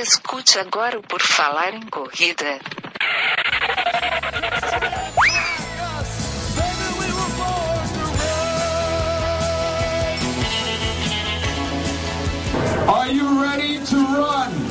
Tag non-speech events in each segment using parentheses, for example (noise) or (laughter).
Escute agora o Por Falar em Corrida. Are you ready to run?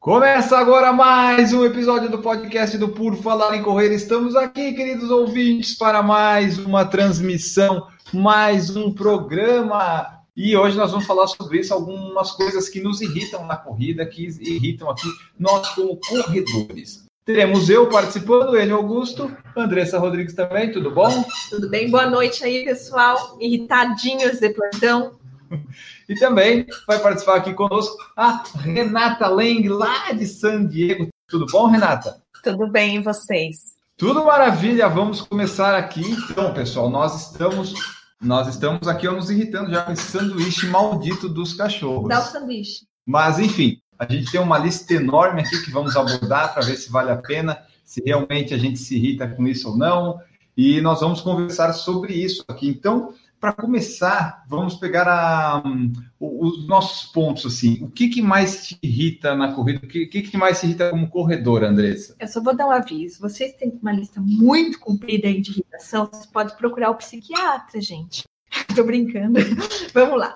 Começa agora mais um episódio do podcast do Por Falar em Correr. Estamos aqui, queridos ouvintes, para mais uma transmissão, mais um programa. E hoje nós vamos falar sobre isso, algumas coisas que nos irritam na corrida, que irritam aqui nós como corredores. Teremos eu participando, ele Augusto, Andressa Rodrigues também, tudo bom? Tudo bem? Boa noite aí, pessoal. Irritadinhos de plantão. (laughs) E também vai participar aqui conosco a Renata Leng, lá de San Diego. Tudo bom, Renata? Tudo bem, e vocês? Tudo maravilha. Vamos começar aqui. Então, pessoal, nós estamos nós estamos aqui ó, nos irritando já com esse sanduíche maldito dos cachorros. Dá o sanduíche. Mas, enfim, a gente tem uma lista enorme aqui que vamos abordar para ver se vale a pena, se realmente a gente se irrita com isso ou não. E nós vamos conversar sobre isso aqui. Então, para começar, vamos pegar a, um, os nossos pontos assim. O que, que mais te irrita na corrida? O que, que, mais te irrita como corredor, Andressa? Eu só vou dar um aviso. Vocês têm uma lista muito comprida aí de irritação. Vocês podem procurar o psiquiatra, gente. (laughs) Estou brincando. (laughs) Vamos lá.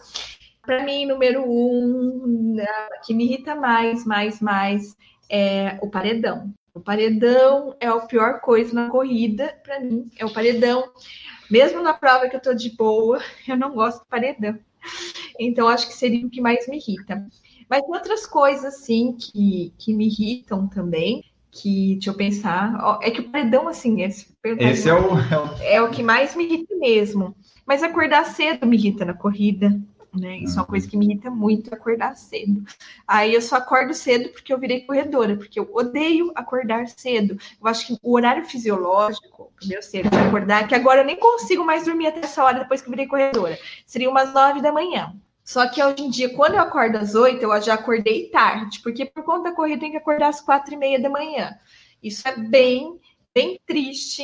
Para mim, número um, que me irrita mais, mais, mais, é o paredão. O paredão é a pior coisa na corrida, para mim, é o paredão. Mesmo na prova que eu tô de boa, (laughs) eu não gosto do paredão. Então, acho que seria o que mais me irrita. Mas outras coisas, assim, que, que me irritam também, que, deixa eu pensar, ó, é que o paredão, assim, esse, esse é, é o... é o que mais me irrita mesmo. Mas acordar cedo me irrita na corrida né? Isso é uma coisa que me irrita muito, acordar cedo. Aí eu só acordo cedo porque eu virei corredora, porque eu odeio acordar cedo. Eu acho que o horário fisiológico, meu cedo acordar, que agora eu nem consigo mais dormir até essa hora depois que eu virei corredora. Seria umas nove da manhã. Só que hoje em dia, quando eu acordo às oito, eu já acordei tarde, porque por conta da corrida eu tenho que acordar às quatro e meia da manhã. Isso é bem, bem triste.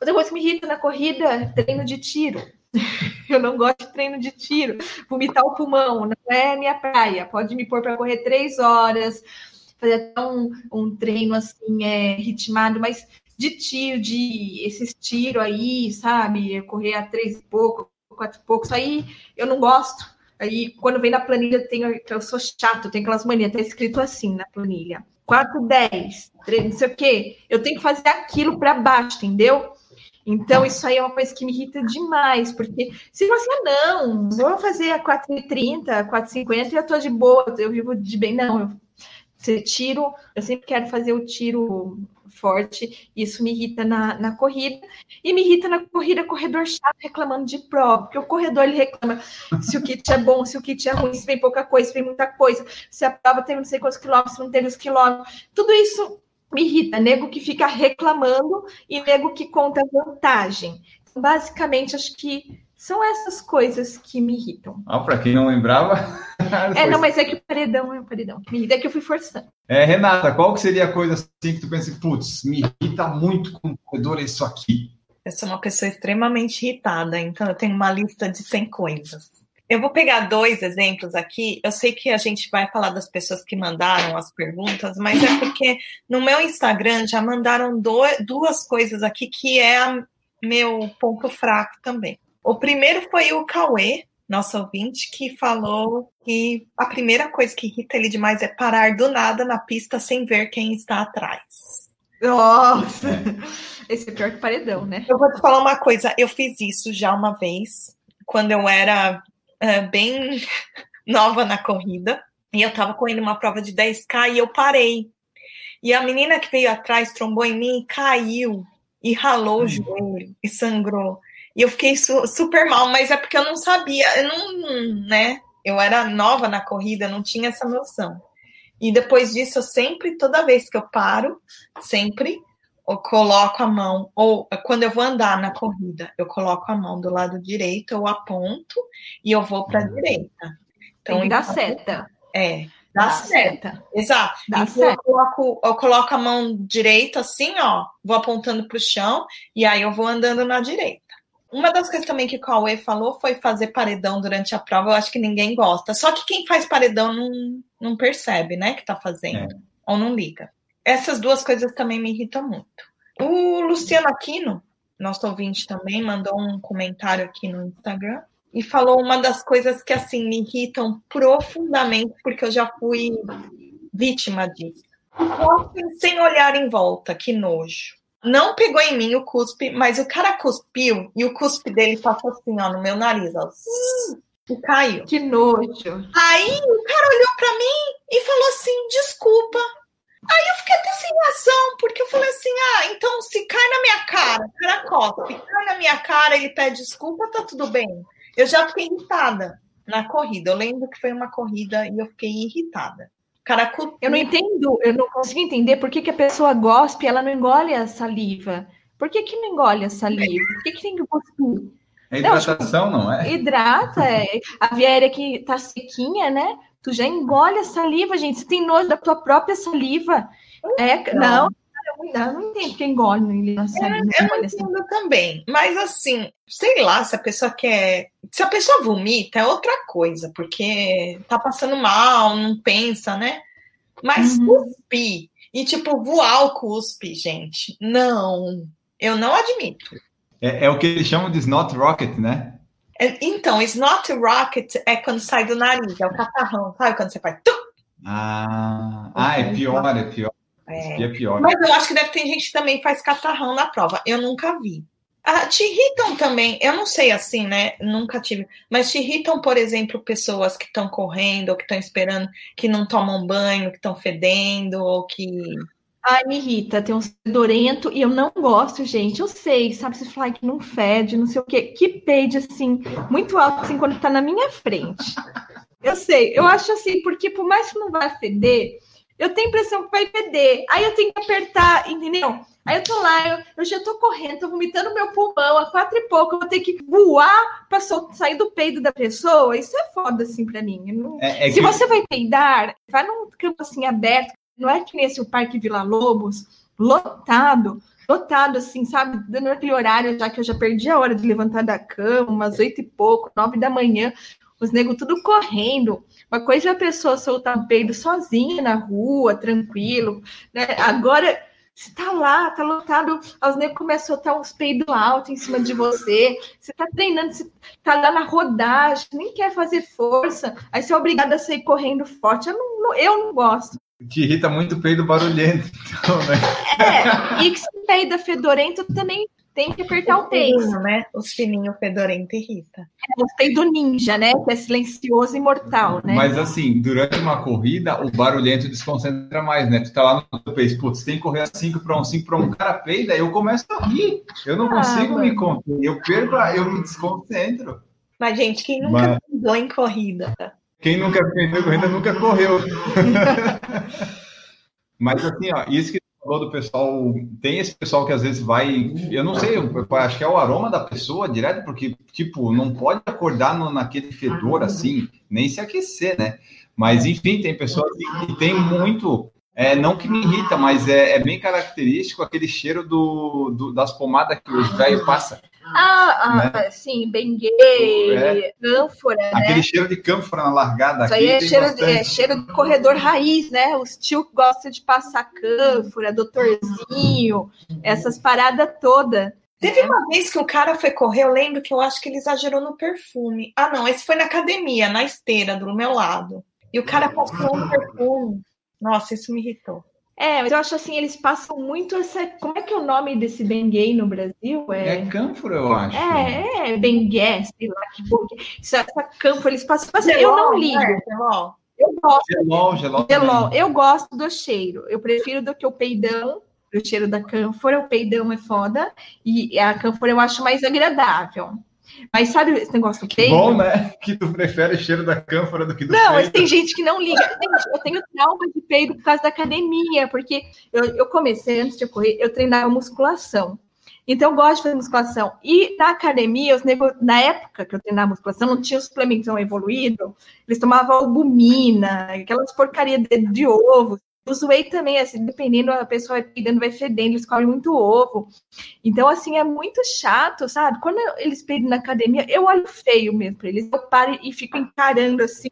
Outra coisa que me irrita na corrida, treino de tiro. (laughs) Eu não gosto de treino de tiro. Vomitar o pulmão não é minha praia. Pode me pôr para correr três horas, fazer até um, um treino assim, é, ritmado, mas de tiro, de esses tiros aí, sabe? Correr a três e pouco, quatro e pouco, isso aí eu não gosto. Aí, quando vem na planilha, tem, eu sou chato, tem aquelas manias, tá escrito assim na planilha. 4, 10, 3, não sei o quê. Eu tenho que fazer aquilo para baixo, entendeu? Então, isso aí é uma coisa que me irrita demais, porque se você ah, não, vou fazer a 4,30, 4,50 e eu tô de boa, eu vivo de bem. Não, eu tiro, eu sempre quero fazer o tiro forte, isso me irrita na, na corrida, e me irrita na corrida corredor chato reclamando de prova, porque o corredor ele reclama se o kit é bom, se o kit é ruim, se vem pouca coisa, se vem muita coisa, se a prova tem não sei quantos quilômetros, se não teve os quilômetros, tudo isso me irrita, nego que fica reclamando e nego que conta vantagem. Então, basicamente, acho que são essas coisas que me irritam. Ah, para quem não lembrava. (laughs) é, não, mas é que o paredão é o paredão que me irrita, é que eu fui forçando. É, Renata, qual que seria a coisa assim que tu pensa, putz, me irrita muito com o corredor isso aqui? Eu sou uma pessoa extremamente irritada, então eu tenho uma lista de 100 coisas. Eu vou pegar dois exemplos aqui. Eu sei que a gente vai falar das pessoas que mandaram as perguntas, mas é porque no meu Instagram já mandaram duas coisas aqui que é a, meu ponto fraco também. O primeiro foi o Cauê, nosso ouvinte, que falou que a primeira coisa que irrita ele demais é parar do nada na pista sem ver quem está atrás. Nossa! Esse é pior que paredão, né? Eu vou te falar uma coisa. Eu fiz isso já uma vez, quando eu era uh, bem (laughs) nova na corrida. E eu tava correndo uma prova de 10K e eu parei. E a menina que veio atrás trombou em mim e caiu. E ralou o uhum. joelho e sangrou. E eu fiquei su super mal, mas é porque eu não sabia, eu não, né? Eu era nova na corrida, não tinha essa noção. E depois disso, eu sempre, toda vez que eu paro, sempre eu coloco a mão, ou quando eu vou andar na corrida, eu coloco a mão do lado direito, eu aponto e eu vou para a uhum. direita. Então, dá seta. É, dá, dá seta. seta. Exato. Dá então, seta. Eu, coloco, eu coloco a mão direita assim, ó, vou apontando para o chão e aí eu vou andando na direita. Uma das coisas também que o Cauê falou foi fazer paredão durante a prova. Eu acho que ninguém gosta. Só que quem faz paredão não, não percebe, né, que tá fazendo. É. Ou não liga. Essas duas coisas também me irritam muito. O Luciano Aquino, nosso ouvinte também, mandou um comentário aqui no Instagram e falou uma das coisas que assim me irritam profundamente, porque eu já fui vítima disso. Sem olhar em volta, que nojo. Não pegou em mim o cuspe, mas o cara cuspiu e o cuspe dele passou assim, ó, no meu nariz, ó. E caiu. Que nojo. Aí o cara olhou para mim e falou assim: desculpa. Aí eu fiquei até sem reação, porque eu falei assim: ah, então se cai na minha cara, o cara cospe, cai na minha cara, ele pede desculpa, tá tudo bem. Eu já fiquei irritada na corrida. Eu lembro que foi uma corrida e eu fiquei irritada. Cara, eu não entendo, eu não consigo entender por que, que a pessoa gospe, ela não engole a saliva. Por que, que não engole a saliva? Por que, que tem que cuspir? É hidratação, não, tipo, não é? Hidrata, é. A viéria que tá sequinha, né? Tu já engole a saliva, gente. Você tem nojo da tua própria saliva. É, não, não, não entendo quem engole a saliva. É, eu não entendo também. Mas assim, sei lá, se a pessoa quer. Se a pessoa vomita, é outra coisa, porque tá passando mal, não pensa, né? Mas uhum. cuspir e, tipo, voar o cuspe, gente, não. Eu não admito. É, é o que eles chamam de snot rocket, né? É, então, snot rocket é quando sai do nariz, é o catarrão, sabe? Quando você faz. Ah, ah, é pior, é pior. É. é pior. Mas eu acho que deve ter gente que também faz catarrão na prova. Eu nunca vi. Ah, te irritam também, eu não sei assim, né? Nunca tive, mas te irritam, por exemplo, pessoas que estão correndo ou que estão esperando, que não tomam banho, que estão fedendo ou que. Ai, me irrita, tem um fedorento e eu não gosto, gente. Eu sei, sabe? Se falar que não fede, não sei o quê, que pede assim, muito alto, assim, quando tá na minha frente. Eu sei, eu acho assim, porque por mais que não vá feder, eu tenho a impressão que vai feder. Aí eu tenho que apertar, entendeu? Aí eu tô lá, eu, eu já tô correndo, tô vomitando meu pulmão a quatro e pouco, eu vou ter que voar pra sair do peito da pessoa. Isso é foda, assim, pra mim. Não... É, é Se que... você vai peidar, vai num campo assim aberto, não é que nem esse o Parque Vila Lobos, lotado, lotado, assim, sabe? Dando aquele horário já que eu já perdi a hora de levantar da cama, umas oito e pouco, nove da manhã, os negros tudo correndo. Uma coisa é a pessoa soltar um peido sozinha na rua, tranquilo, né? Agora você tá lá, tá lotado, os negros começam a soltar uns peidos altos em cima de você. Você tá treinando, você tá lá na rodagem, nem quer fazer força. Aí você é obrigado a sair correndo forte. Eu não, eu não gosto. Te irrita muito o peido barulhento, (laughs) então, né? É, e que se peida fedorento também tem que apertar o, o peito. né? Os fininhos fedorento irrita. É, o peido ninja, né? Que é silencioso e mortal, né? Mas assim, durante uma corrida, o barulhento desconcentra mais, né? Tu tá lá no peito, putz, tem que correr 5 para 1, 5 para 1, um, cara peida, eu começo a rir. Eu não ah, consigo mano. me conter. Eu perco, eu me desconcentro. Mas, gente, quem nunca Mas... em corrida? Quem nunca perdeu corrida nunca correu. (laughs) Mas assim, ó, isso que falou do pessoal, tem esse pessoal que às vezes vai, eu não sei, eu acho que é o aroma da pessoa direto, porque, tipo, não pode acordar no, naquele fedor assim, nem se aquecer, né? Mas, enfim, tem pessoas que, que tem muito, é, não que me irrita, mas é, é bem característico aquele cheiro do, do das pomadas que os velhos passam. Ah, ah né? sim, benguê, é. cânfora, né? Aquele né? cheiro de cânfora na largada. Isso aí é cheiro, de, é cheiro de corredor raiz, né? Os tio gostam de passar cânfora, doutorzinho, essas paradas todas. Teve uma vez que o cara foi correr, eu lembro que eu acho que ele exagerou no perfume. Ah, não, esse foi na academia, na esteira, do meu lado. E o cara passou um perfume. Nossa, isso me irritou. É, mas eu acho assim, eles passam muito essa. Como é que é o nome desse Benguê no Brasil? É, é cânfora, eu acho. É, é Bengué, sei lá que bom. Essa, essa cânfora, eles passam. Assim, eu não ligo. É, eu gosto. Gelol, gelol, gelol. Eu gosto do cheiro. Eu prefiro do que o peidão, o cheiro da cânfora. O peidão é foda. E a cânfora eu acho mais agradável. Mas sabe esse negócio do peito? Bom, né? Que tu prefere o cheiro da cânfora do que do Não, mas tem gente que não liga. eu tenho trauma de peido por causa da academia, porque eu, eu comecei, antes de correr, eu treinava musculação. Então, eu gosto de fazer musculação. E na academia, os nego... na época que eu treinava musculação, não tinha os suplementos evoluídos, eles tomavam albumina, aquelas porcarias de, de ovo. Os whey também, assim, dependendo, a pessoa vai peidando, vai fedendo, eles comem muito ovo. Então, assim, é muito chato, sabe? Quando eles peidam na academia, eu olho feio mesmo pra eles. Eu paro e fico encarando, assim,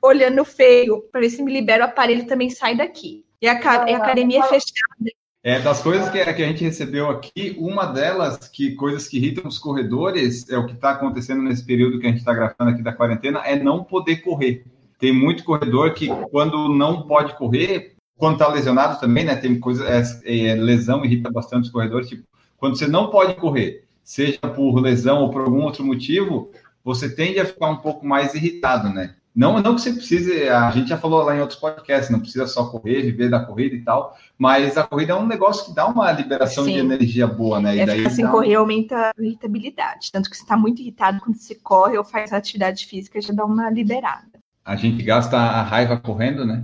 olhando feio, para ver se me libera o aparelho também sai daqui. E a, a academia é fechada. É, das coisas que, que a gente recebeu aqui, uma delas, que coisas que irritam os corredores, é o que está acontecendo nesse período que a gente está gravando aqui da quarentena, é não poder correr. Tem muito corredor que, quando não pode correr, quando está lesionado também, né? Tem coisa, é, é, lesão irrita bastante os corredores. Tipo, quando você não pode correr, seja por lesão ou por algum outro motivo, você tende a ficar um pouco mais irritado, né? Não, não que você precise, a gente já falou lá em outros podcasts, não precisa só correr, viver da corrida e tal, mas a corrida é um negócio que dá uma liberação Sim. de energia boa, né? E é, daí assim, correr aumenta a irritabilidade, tanto que você está muito irritado quando você corre ou faz atividade física, já dá uma liberada. A gente gasta a raiva correndo, né?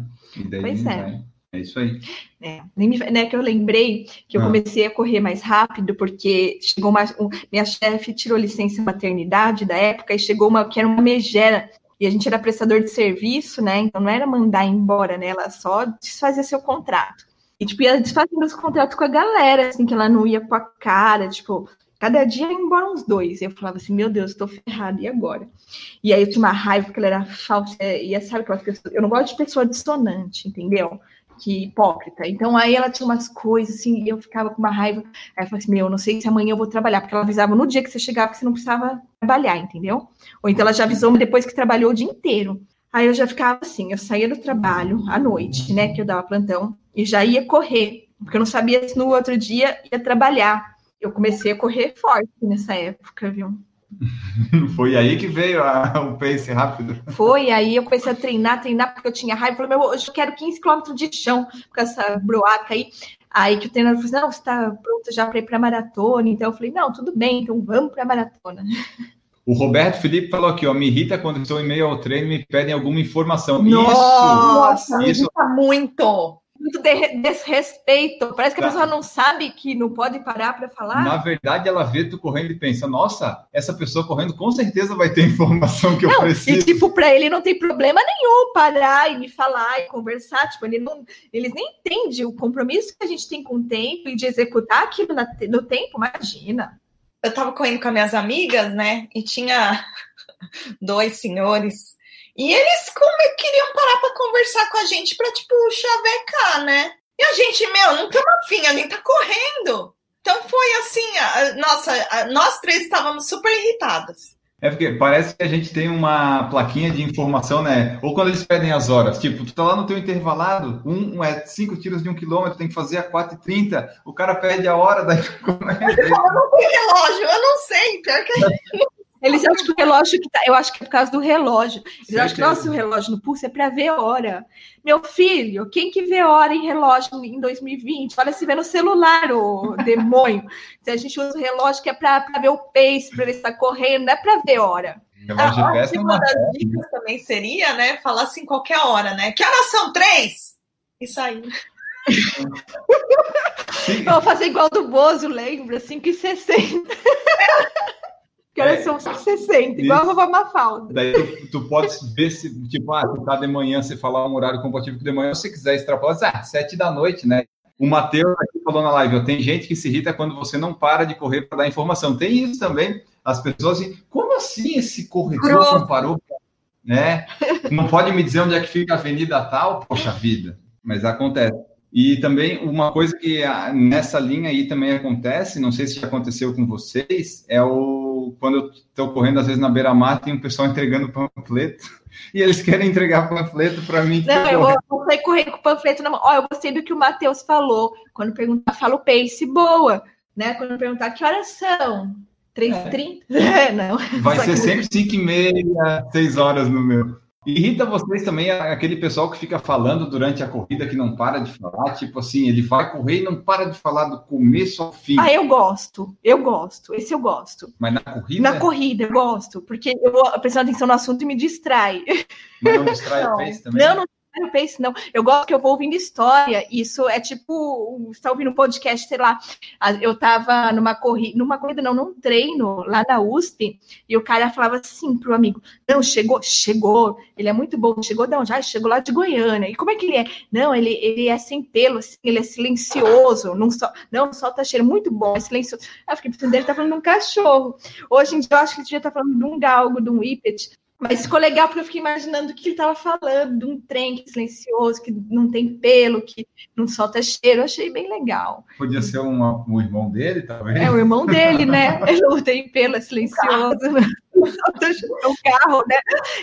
pois é. Vai... É isso aí. É, né, que eu lembrei que eu ah. comecei a correr mais rápido porque chegou uma, um, minha chefe tirou licença maternidade da época e chegou uma que era uma megera e a gente era prestador de serviço, né? Então não era mandar embora, né? Ela só desfazia seu contrato. E tipo ia desfazendo os contratos com a galera, assim que ela não ia com a cara, tipo Cada dia ia embora uns dois. Eu falava assim, meu Deus, estou ferrada, e agora? E aí eu tinha uma raiva porque ela era falsa. E sabe aquelas pessoas. Eu não gosto de pessoa dissonante, entendeu? Que hipócrita. Então aí ela tinha umas coisas assim, e eu ficava com uma raiva. Aí eu falei assim: Meu, eu não sei se amanhã eu vou trabalhar, porque ela avisava no dia que você chegava que você não precisava trabalhar, entendeu? Ou então ela já avisou depois que trabalhou o dia inteiro. Aí eu já ficava assim: eu saía do trabalho à noite, né, que eu dava plantão, e já ia correr, porque eu não sabia se no outro dia ia trabalhar. Eu comecei a correr forte nessa época, viu? (laughs) Foi aí que veio a, o pace rápido. Foi, aí eu comecei a treinar, treinar, porque eu tinha raiva. Falei, meu, hoje eu quero 15 km de chão com essa broaca aí. Aí que o treinador falou assim, não, você está pronto já para ir para a maratona. Então eu falei, não, tudo bem, então vamos para a maratona. O Roberto Felipe falou aqui, ó, me irrita quando estou em meio ao treino e me pedem alguma informação. Nossa, isso, isso... me irrita muito muito desrespeito. Parece que a tá. pessoa não sabe que não pode parar para falar. Na verdade, ela vê tu correndo e pensa: nossa, essa pessoa correndo com certeza vai ter informação que não, eu preciso. E, tipo, para ele não tem problema nenhum parar e me falar e conversar. Tipo, ele não, eles nem entendem o compromisso que a gente tem com o tempo e de executar aquilo na, no tempo. Imagina. Eu tava correndo com as minhas amigas, né? E tinha (laughs) dois senhores e eles como queriam parar para conversar com a gente para tipo chavecar, né? E a gente, meu, não estamos afim, a gente tá correndo. Então foi assim, a, nossa, a, nós três estávamos super irritadas. É porque parece que a gente tem uma plaquinha de informação, né? Ou quando eles pedem as horas, tipo, tu tá lá no teu intervalado, um, um é cinco tiros de um quilômetro, tem que fazer a 4h30, o cara pede a hora, daí (laughs) como é? Eu não tenho relógio, eu não sei, pior que Eles acham que o relógio que tá, eu acho que é por causa do relógio. Eles acham que nossa, o relógio no pulso é para ver hora. Meu filho, quem que vê hora em relógio em 2020? Olha se vê no celular, o (laughs) demônio. Se a gente usa o relógio que é para ver o pace, para ver se está correndo, não é para ver hora. Ah, uma das dicas também seria, né, falar assim qualquer hora, né? Que horas são? Três? Isso aí. (laughs) Vou fazer igual do Bozo, lembra? 5,60. Que horas é, são 60, igual a vovó Mafalda. Daí tu, tu pode ver se, tipo, ah, tu tá de manhã, você falar um horário compatível com de manhã, se você quiser extrapolar, ah, sete da noite, né? O Matheus aqui falou na live, ó, tem gente que se irrita quando você não para de correr para dar informação. Tem isso também. As pessoas assim, como assim esse corredor não parou? Né? Não pode me dizer onde é que fica a avenida tal? Poxa vida. Mas acontece. E também uma coisa que ah, nessa linha aí também acontece, não sei se já aconteceu com vocês, é o quando eu estou correndo às vezes na beira-mar tem um pessoal entregando panfleto (laughs) e eles querem entregar panfleto para mim. Não, eu vou sair correndo com o panfleto na mão. Ó, eu gostei do que o Matheus falou. Quando perguntar, fala o pace boa, né? Quando perguntar que horas são, 3h30? (laughs) É. não. Vai ser sempre 5 e meia, 6 horas no meu. Irrita vocês também aquele pessoal que fica falando durante a corrida que não para de falar, tipo assim, ele vai correr e não para de falar do começo ao fim. Ah, eu gosto, eu gosto, esse eu gosto. Mas na corrida? Na corrida, eu gosto, porque eu vou prestando atenção no assunto e me distrai. Mas não distrai (laughs) não. a face também? Não, não Não é pace, não. Eu gosto que eu vou ouvindo história. Isso é tipo, você está ouvindo um podcast, sei lá. Eu estava numa corrida, numa corrida, não, num treino lá na USP, e o cara falava assim pro amigo: Não, chegou, chegou, ele é muito bom, chegou de onde? Ah, chegou lá de Goiânia. E como é que ele é? Não, ele, ele é sem pelo, assim, ele é silencioso, não, so, não solta cheiro, muito bom, é silencioso. Eu fiquei pensando, ele tá falando de um cachorro. Hoje em dia eu acho que ele estar tá falando de um galgo, de um whippet. Mas ficou legal porque eu fiquei imaginando o que ele estava falando, de um trem que é silencioso, que não tem pelo, que não solta cheiro. Eu achei bem legal. Podia ser uma, o irmão dele, talvez. É o irmão dele, né? (laughs) Ele não tem pelo, é silencioso. o (laughs) carro, né?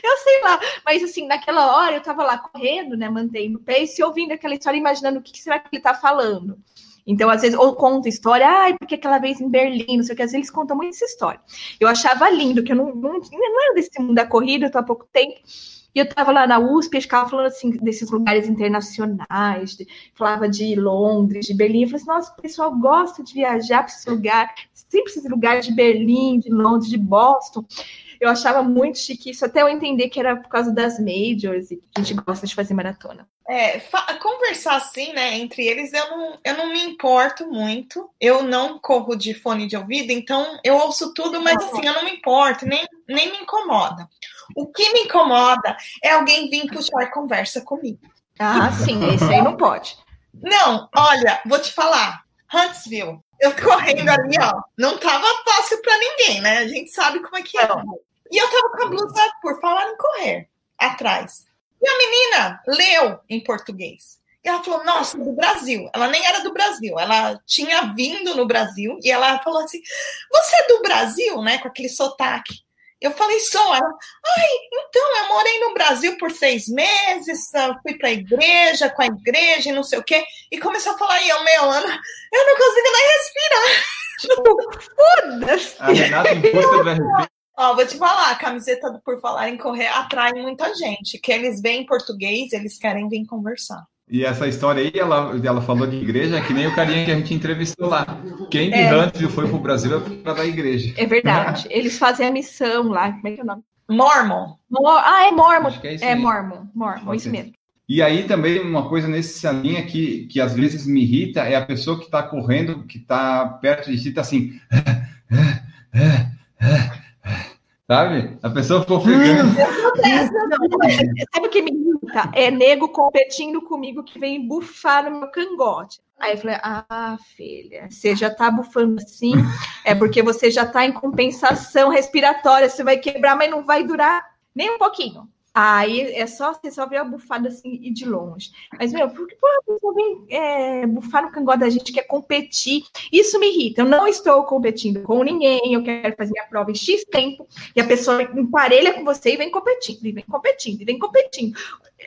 Eu sei lá, mas assim, naquela hora eu estava lá correndo, né? Mantendo o pace e ouvindo aquela história, imaginando o que será que ele está falando. Então, às vezes, ou conta história, ai, porque aquela vez em Berlim, não sei o que, às vezes eles contam muito essa história. Eu achava lindo, que eu não, não, não era desse mundo da corrida, eu tô há pouco tempo, e eu estava lá na USP, e ficava falando assim desses lugares internacionais, de, falava de Londres, de Berlim. Eu falei assim, nossa, o pessoal gosta de viajar para esse lugar, sempre esses lugares de Berlim, de Londres, de Boston. Eu achava muito chique isso, até eu entender que era por causa das majors e que a gente gosta de fazer maratona. É, conversar assim, né, entre eles, eu não, eu não me importo muito. Eu não corro de fone de ouvido, então eu ouço tudo, mas assim, eu não me importo, nem, nem me incomoda. O que me incomoda é alguém vir puxar conversa comigo. Ah, sim, esse aí não pode. Não, olha, vou te falar. Huntsville, eu correndo ali, ó, não tava fácil para ninguém, né? A gente sabe como é que é. E eu tava com a blusa, por falar em correr, atrás. E a menina leu em português. E ela falou, nossa, do Brasil. Ela nem era do Brasil, ela tinha vindo no Brasil e ela falou assim: Você é do Brasil, né? Com aquele sotaque. Eu falei, sou. Ela, ai, então, eu morei no Brasil por seis meses, fui para a igreja, com a igreja e não sei o quê. E começou a falar, e eu, meu, Ana, eu não consigo nem respirar. Foda-se. A Renata em busca do RP Ó, vou te falar, a camiseta do Por Falar em Correr atrai muita gente. Que eles veem português, eles querem vir conversar. E essa história aí, ela, ela falou de igreja, é que nem o carinha que a gente entrevistou lá. Quem de é. Huntsville foi para o Brasil é para da igreja. É verdade. Eles fazem a missão lá. Como é que é o nome? Mormon. Mor ah, é Mormon. É, isso é Mormon. Mormon, isso mesmo. E aí também uma coisa nesse linha que, que às vezes me irrita é a pessoa que está correndo, que está perto de ti, está assim. (laughs) Sabe? A pessoa ficou ofegante. Sabe o que me irrita? É nego competindo comigo que vem bufar no meu cangote. Aí eu falei, ah, filha, você já tá bufando assim, é porque você já tá em compensação respiratória, você vai quebrar, mas não vai durar nem um pouquinho. Aí é só você só ver a bufada assim e de longe. Mas, meu, por que a pessoa vem é, bufar no cangote da gente quer competir? Isso me irrita. Eu não estou competindo com ninguém, eu quero fazer minha prova em X tempo, e a pessoa emparelha com você e vem competindo, e vem competindo, e vem competindo.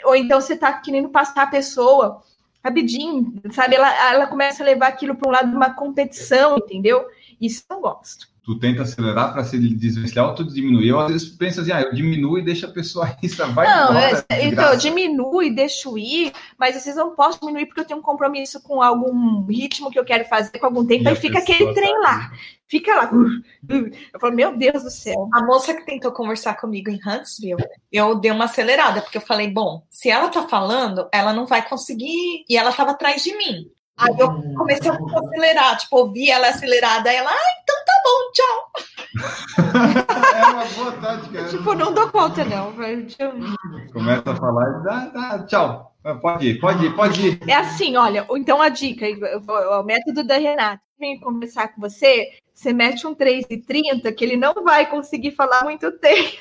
Ou então você está querendo passar a pessoa rapidinho, sabe? Ela, ela começa a levar aquilo para um lado de uma competição, entendeu? Isso eu não gosto tu tenta acelerar para se desvencilhar ou tu diminui. Eu às vezes penso assim, ah, eu diminuo e deixo a pessoa (laughs) ir, vai Não, embora, é, então, eu diminuo e deixo ir, mas vocês não posso diminuir porque eu tenho um compromisso com algum ritmo que eu quero fazer com algum tempo, e aí fica aquele trem tá lá. Fica lá. Eu falo, meu Deus do céu. A moça que tentou conversar comigo em Huntsville, eu dei uma acelerada, porque eu falei, bom, se ela tá falando, ela não vai conseguir. E ela tava atrás de mim. Aí eu comecei a acelerar, tipo, ouvi ela acelerada, aí ela, ah, então tá bom, tchau. (laughs) é uma boa tática. Né? Tipo, não dou conta, não. Começa a falar e dá, dá, tchau. Pode ir, pode ir, pode ir. É assim, olha, então a dica, o método da Renata, vem conversar com você, você mete um 3,30 que ele não vai conseguir falar muito tempo.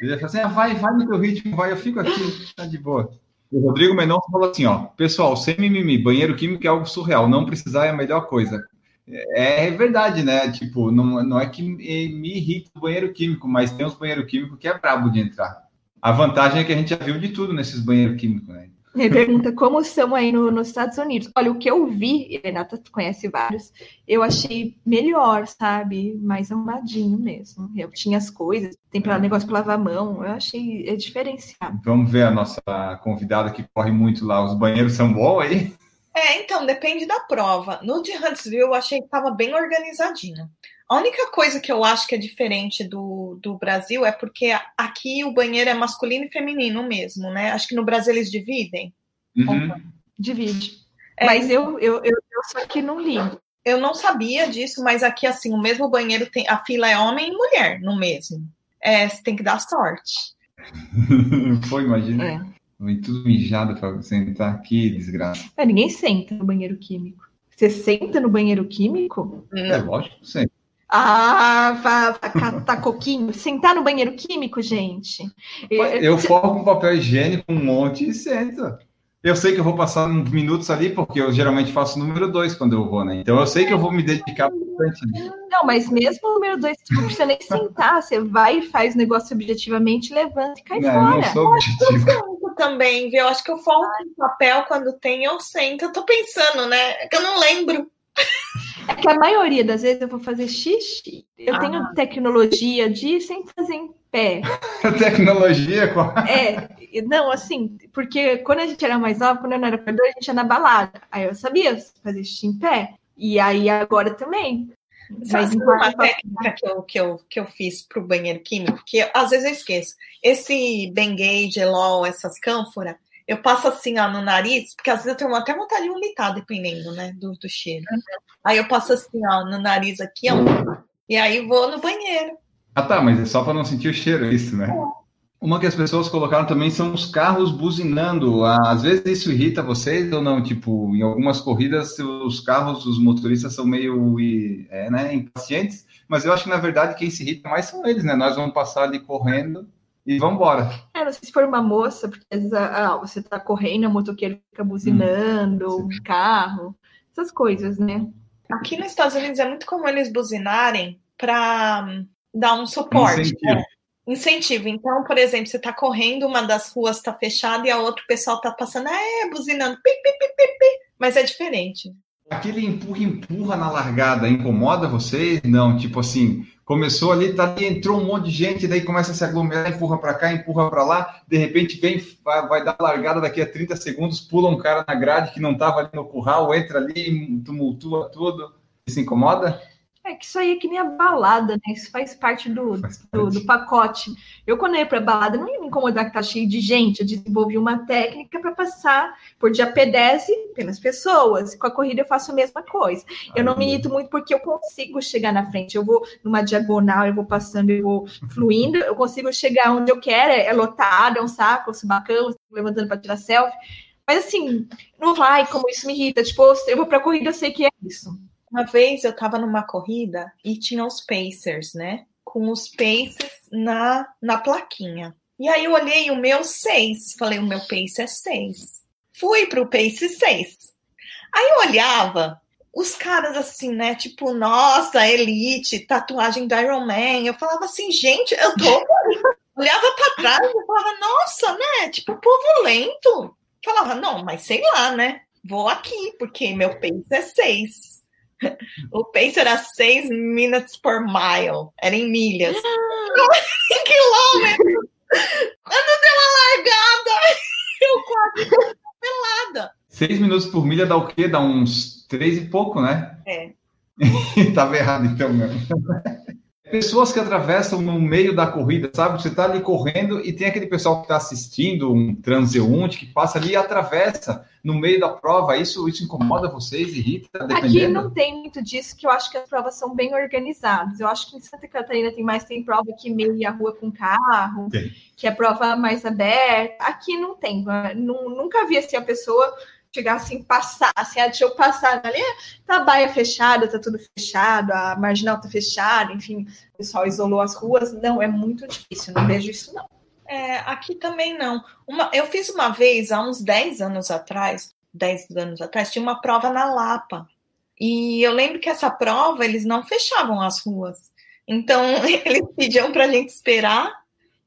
Ele vai assim, ah, vai, vai no teu ritmo, vai, eu fico aqui, tá de boa. O Rodrigo Mendonça falou assim, ó, pessoal, sem mimimi, banheiro químico é algo surreal, não precisar é a melhor coisa. É, é verdade, né? Tipo, não, não é que me irrita o banheiro químico, mas tem uns banheiro químico que é brabo de entrar. A vantagem é que a gente já viu de tudo nesses banheiros químicos, né? Ele pergunta como são aí no, nos Estados Unidos. Olha, o que eu vi, e Renata conhece vários, eu achei melhor, sabe? Mais arrumadinho mesmo. Eu tinha as coisas, tem para negócio para lavar a mão, eu achei é diferenciado. Vamos ver a nossa convidada que corre muito lá. Os banheiros são bons aí? É, então, depende da prova. No de Huntsville, eu achei que estava bem organizadinho. A única coisa que eu acho que é diferente do, do Brasil é porque aqui o banheiro é masculino e feminino mesmo, né? Acho que no Brasil eles dividem. Uhum. Divide. É, mas eu, eu, eu, eu só que não ligo. Eu não sabia disso, mas aqui, assim, o mesmo banheiro tem. A fila é homem e mulher no mesmo. É, você tem que dar sorte. (laughs) Foi, imagina. É. Vem tudo mijado para sentar aqui, desgraça. É, ninguém senta no banheiro químico. Você senta no banheiro químico? É, lógico que senta. Ah, vá, catar coquinho. Sentar no banheiro químico, gente. Eu forro com papel higiênico um monte e sento. Eu sei que eu vou passar uns minutos ali, porque eu geralmente faço o número dois quando eu vou, né? Então eu sei que eu vou me dedicar bastante. Não, mas mesmo o número dois, você não precisa nem sentar. Você vai e faz o negócio objetivamente, levanta e cai não, fora. Não sou objetivo. Eu também, viu? Eu acho que eu falo com papel quando tem, eu sento. Eu tô pensando, né? É que eu não lembro. É que a maioria das vezes eu vou fazer xixi. Eu ah. tenho tecnologia de sem fazer em pé. (laughs) tecnologia? Qual? É, não, assim, porque quando a gente era mais nova, quando eu não era corredor, a gente ia na balada. Aí eu sabia fazer xixi em pé. E aí agora também. Mas uma técnica que eu, que, eu, que eu fiz para o banheiro químico, que eu, às vezes eu esqueço. Esse Bengay, Gelol, essas cânforas, eu passo assim, ó, no nariz, porque às vezes eu tenho até vontade de vomitar, dependendo, né, do, do cheiro. Uhum. Aí eu passo assim, ó, no nariz aqui, ó, e aí vou no banheiro. Ah, tá, mas é só para não sentir o cheiro, é isso, né? É. Uma que as pessoas colocaram também são os carros buzinando. Às vezes isso irrita vocês ou não? Tipo, em algumas corridas os carros, os motoristas são meio é, né, impacientes, mas eu acho que na verdade quem se irrita mais são eles, né? Nós vamos passar ali correndo e vamos embora. É, não sei se for uma moça, porque às vezes ah, você está correndo, o motoqueiro fica buzinando, hum, o carro, essas coisas, né? Aqui nos Estados Unidos é muito comum eles buzinarem para hum, dar um suporte. Incentivo. Né? incentivo. Então, por exemplo, você está correndo, uma das ruas está fechada e a outra o pessoal está passando, é, buzinando, pi, pi, pi, pi, pi, mas é diferente. Aquele empurra, empurra na largada incomoda vocês? Não, tipo assim, começou ali, tá ali, entrou um monte de gente, daí começa a se aglomerar, empurra para cá, empurra para lá, de repente vem, vai, vai, dar largada daqui a 30 segundos, pula um cara na grade que não estava ali no curral, entra ali, tumultua tudo. Isso incomoda? É que isso aí é que nem a balada, né? Isso faz parte do, faz parte. do, do, pacote. Eu, quando ia para balada, não ia me incomodar que tá cheio de gente. Eu desenvolvi uma técnica para passar por dia P10 pelas pessoas. Com a corrida eu faço a mesma coisa. Eu não me irrito muito porque eu consigo chegar na frente. Eu vou numa diagonal, eu vou passando, eu vou fluindo, eu consigo chegar onde eu quero. É lotado, é um saco, eu sou bacana, levantando para tirar selfie. Mas assim, não vai como isso me irrita. Tipo, eu vou para corrida, eu sei que é isso. Uma vez eu estava numa corrida e tinha os Pacers, né? Com os Pacers na, na plaquinha. E aí eu olhei o meu 6. Falei, o meu Pace é 6. Fui pro Pace 6. Aí eu olhava os caras assim, né? Tipo, nossa, elite, tatuagem do Iron Man. Eu falava assim, gente, eu tô. (laughs) olhava para trás e falava, nossa, né? Tipo, povo lento. Falava, não, mas sei lá, né? Vou aqui, porque meu pace é 6. O pace era 6 minutes per mile. Era em milhas. em (laughs) quilômetros. Quando deu uma largada, (laughs) eu quase pelada. 6 minutos por milha dá o quê? Dá uns 3 e pouco, né? É. (laughs) Tava errado, então, mesmo pessoas que atravessam no meio da corrida, sabe? Você está ali correndo e tem aquele pessoal que está assistindo, um transeunte que passa ali e atravessa no meio da prova. Isso, isso incomoda vocês, irrita? Aqui não tem muito disso, que eu acho que as provas são bem organizadas. Eu acho que em Santa Catarina tem mais, tem prova que meia rua com carro, que é prova mais aberta. Aqui não tem. Nunca vi assim a pessoa chegar assim, passar, assim, ah, deixa eu passar ali, tá a baia fechada, tá tudo fechado, a marginal tá fechada, enfim, o pessoal isolou as ruas. Não, é muito difícil, não vejo isso não. É, aqui também não. Uma, eu fiz uma vez, há uns 10 anos atrás, 10 anos atrás, tinha uma prova na Lapa. E eu lembro que essa prova, eles não fechavam as ruas. Então, (laughs) eles pediam para gente esperar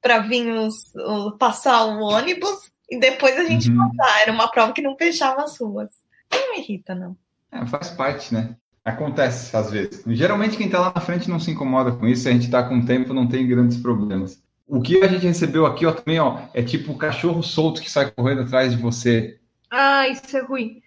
para vir os, passar o ônibus e depois a gente uhum. passar. Era uma prova que não fechava as ruas. Não me irrita, não. É, faz parte, né? Acontece às vezes. Geralmente quem está lá na frente não se incomoda com isso, a gente está com tempo, não tem grandes problemas. O que a gente recebeu aqui, ó, também, ó, é tipo o cachorro solto que sai correndo atrás de você. Ah, isso é ruim.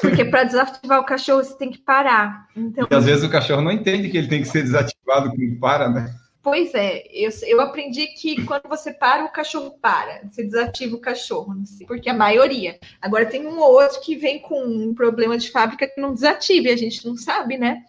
Porque para desativar o cachorro você tem que parar. Então, (laughs) E às vezes o cachorro não entende que ele tem que ser desativado quando para, né? Pois é, eu, eu aprendi que quando você para, o cachorro para. Você desativa o cachorro, não sei, porque a maioria. Agora tem um ou outro que vem com um problema de fábrica que não desativa, e a gente não sabe, né?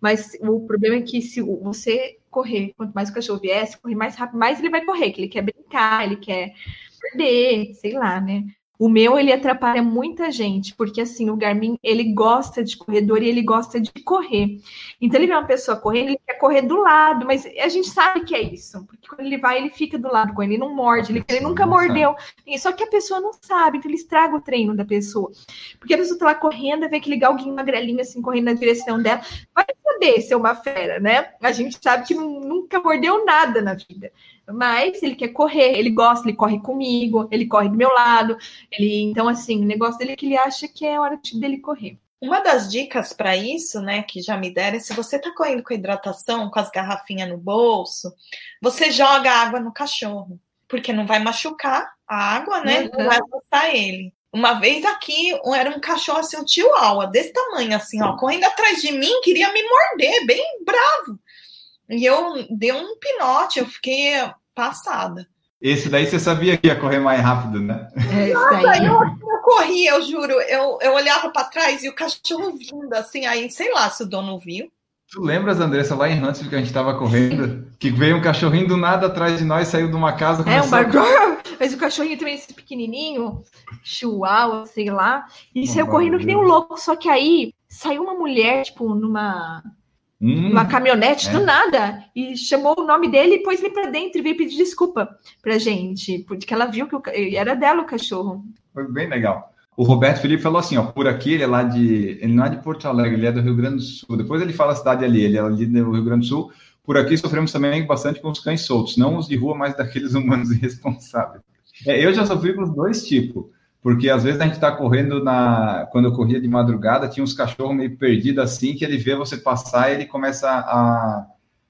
Mas o problema é que se você correr, quanto mais o cachorro viesse, correr mais rápido, mais ele vai correr, que ele quer brincar, ele quer perder, sei lá, né? O meu, ele atrapalha muita gente, porque assim, o Garmin, ele gosta de corredor e ele gosta de correr. Então, ele vê uma pessoa correndo, ele quer correr do lado, mas a gente sabe que é isso, porque quando ele vai, ele fica do lado com ele, não morde, ele, ele nunca mordeu. Só que a pessoa não sabe, então ele estraga o treino da pessoa. Porque a pessoa tá lá correndo, vê aquele galguinho magrelinho assim, correndo na direção dela, vai saber se é uma fera, né? A gente sabe que nu- nunca mordeu nada na vida. Mas ele quer correr, ele gosta, ele corre comigo, ele corre do meu lado. Ele, então, assim, o negócio dele é que ele acha que é hora de- dele correr. Uma das dicas para isso, né, que já me deram, é se você tá correndo com hidratação, com as garrafinhas no bolso, você joga água no cachorro, porque não vai machucar a água, né? Uhum. Não vai assustar ele. Uma vez aqui, era um cachorro assim, um chihuahua, desse tamanho, assim, ó, correndo atrás de mim, queria me morder, bem bravo. E eu dei um pinote, eu fiquei passada. Esse daí você sabia que ia correr mais rápido, né? É daí. Eu corri, eu juro, eu, eu olhava para trás e o cachorro vindo, assim, aí, sei lá se o dono viu. Tu lembras, Andressa, lá em Huntsville que a gente tava correndo? Que veio um cachorrinho do nada atrás de nós, saiu de uma casa, É um a- barulho. (laughs) Mas o cachorrinho também, esse pequenininho, chihuahua, sei lá. E Um saiu correndo que nem um louco. Só que aí saiu uma mulher, tipo, numa, Hum, numa caminhonete é. do nada e chamou o nome dele e pôs ele pra dentro e veio pedir desculpa pra gente. Porque ela viu que o era dela o cachorro. Foi bem legal. O Roberto Felipe falou assim, ó, por aqui ele é lá de, ele não é de Porto Alegre, ele é do Rio Grande do Sul. Depois ele fala a cidade ali, ele é ali do Rio Grande do Sul. Por aqui sofremos também bastante com os cães soltos, não os de rua, mas daqueles (laughs) humanos irresponsáveis. É, eu já sofri com os dois tipos, porque às vezes a gente está correndo na, quando eu corria de madrugada, tinha uns cachorros meio perdidos assim, que ele vê você passar e ele começa a,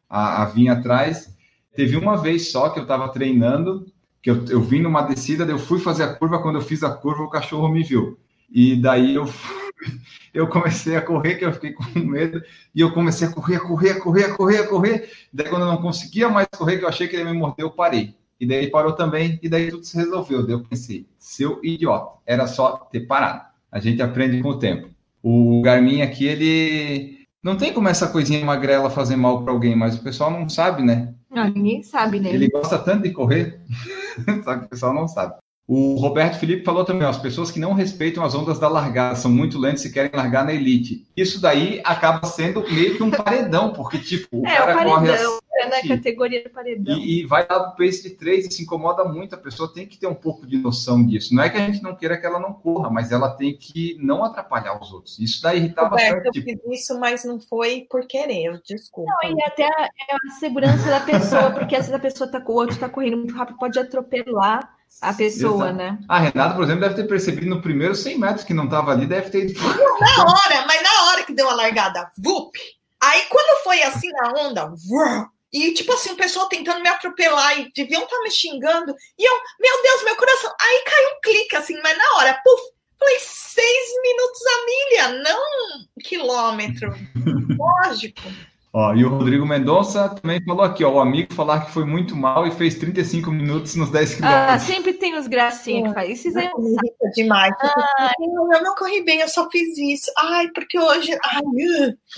a, a vir atrás. Teve uma vez só que eu estava treinando, que eu, eu vim numa descida, eu fui fazer a curva, quando eu fiz a curva, o cachorro me viu. E daí eu, (laughs) eu comecei a correr, que eu fiquei com medo, e eu comecei a correr, a correr, a correr, a correr, a correr. Daí quando eu não conseguia mais correr, que eu achei que ele me morder, eu parei. E daí parou também, e daí tudo se resolveu. Daí eu pensei, seu idiota, era só ter parado. A gente aprende com o tempo. O Garmin aqui, ele não tem como essa coisinha magrela fazer mal para alguém, mas o pessoal não sabe, né? Ah, ninguém sabe, né? Ele gosta tanto de correr, (laughs) só que o pessoal não sabe. O Roberto Felipe falou também, ó, as pessoas que não respeitam as ondas da largada, são muito lentas e querem largar na elite. Isso daí acaba sendo meio que um paredão, porque, tipo, o É, o cara corre paredão, é na categoria do paredão. e, e vai lá pro pace de 3 e se incomoda muito. A pessoa tem que ter um pouco de noção disso. Não é que a gente não queira que ela não corra, mas ela tem que não atrapalhar os outros. Isso daí irritava Roberto, eu bastante. Tipo, fiz isso, mas não foi por querer, desculpa. E até a, é a segurança da pessoa, porque vezes a pessoa tá com o outro, tá correndo muito rápido, pode atropelar a pessoa, Exato. né? a Renata, por exemplo, deve ter percebido no primeiro 100 metros que não estava ali, deve ter ido Na hora, mas na hora que deu a largada, vup! Aí quando foi assim na onda, vup! E tipo assim, o pessoal tentando me atropelar e deviam estar me xingando. E eu, meu Deus, meu coração. Aí caiu um clique assim, mas na hora, puf! Falei, seis minutos a milha, não um quilômetro. (laughs) Lógico. Ó, e o Rodrigo Mendonça também falou aqui, ó, o amigo falar que foi muito mal e fez 35 minutos nos 10 Ah, quilômetros. sempre tem os gracinhos que faz. Esses aí Me irrita demais. Não, eu não corri bem, eu só fiz isso. Ai, porque hoje. Ai,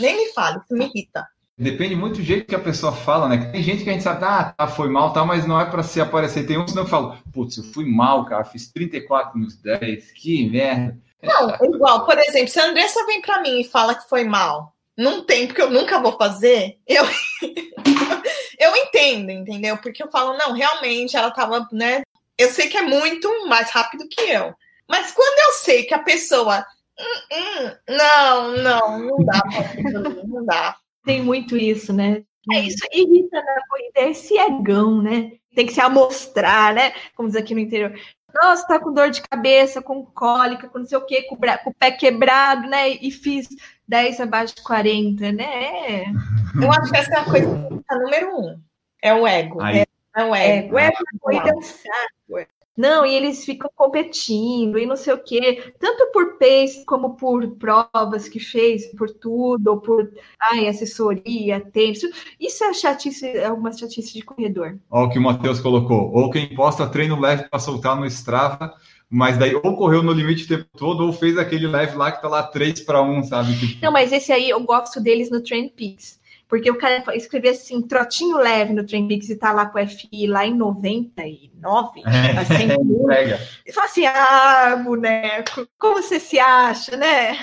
nem me fale, isso me irrita. Depende muito do jeito que a pessoa fala, né? Tem gente que a gente sabe, ah, tá, foi mal, tá, mas não é pra se aparecer. Tem uns que não falam, putz, eu fui mal, cara, fiz 34 nos 10, que merda. Não, igual, por exemplo, se a Andressa vem pra mim e fala que foi mal, num tempo que eu nunca vou fazer, eu, (laughs) eu entendo, entendeu? Porque eu falo, não, realmente ela tava, né? Eu sei que é muito mais rápido que eu. Mas quando eu sei que a pessoa. "Hum, hum, não, não, não dá pra não dá. Tem muito isso, né? É isso, irrita na corrida, é esse egão, né? Tem que se amostrar, né? Como diz aqui no interior. Nossa, tá com dor de cabeça, com cólica, com não sei o quê, com, o o pé quebrado, né? E fiz 10 abaixo de 40, né? É, (laughs) Eu acho que essa é a coisa a número um. É o ego. Aí. É, o é, ego. é, a corrida é um saco. Não, e eles ficam competindo e não sei o quê, tanto por pace como por provas que fez, por tudo, ou por ai, assessoria, tempo. Isso é chatice, é uma chatice de corredor. Olha o que o Matheus colocou. Ou quem posta treino leve para soltar no Strava, mas daí ou correu no limite o tempo todo, ou fez aquele leve lá que tá lá 3 para 1, sabe? Tipo... Não, mas esse aí eu gosto deles no Trend Peaks. Porque o cara escrever assim, trotinho leve no Peaks e tá lá com o FI lá em 99, É, assim, (laughs) pega. e fala assim, ah, boneco, como você se acha, né?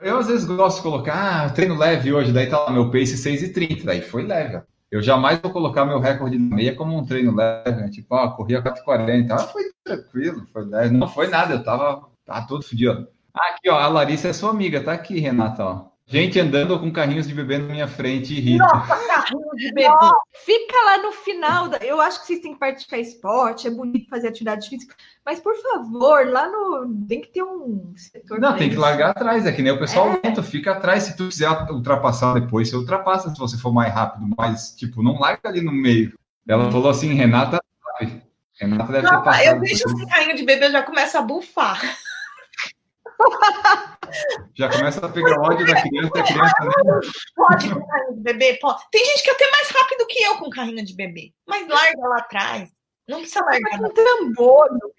Eu às vezes gosto de colocar, ah, treino leve hoje, daí tá lá meu pace 6,30, daí foi leve. Eu jamais vou colocar meu recorde na meia como um treino leve, né? tipo, ó, corri a 4,40, ah, foi tranquilo, foi leve. Não foi nada, eu tava, tava todo fodido. Aqui, ó, a Larissa é sua amiga, tá aqui, Renata, ó. Gente andando com carrinhos de bebê na minha frente e irrita. Carrinho de bebê. Fica lá no final. Da... Eu acho que vocês têm que praticar esporte, é bonito fazer atividade física, mas por favor, lá no. Tem que ter um setor. Não, tem que largar atrás, é que nem o pessoal É. lento, fica atrás. Se tu quiser ultrapassar depois, você ultrapassa se você for mais rápido, mas, tipo, não larga ali no meio. Ela falou assim, Renata, sabe? Renata deve ter Não, passado. eu vejo por esse carrinho de bebê, eu já começo a bufar. Já começa a pegar ódio da criança, a criança né? Pode com carrinho de bebê? Pode. Tem gente que é até mais rápido que eu com carrinho de bebê. Mas larga lá atrás. Não precisa largar. Vai com trambolho.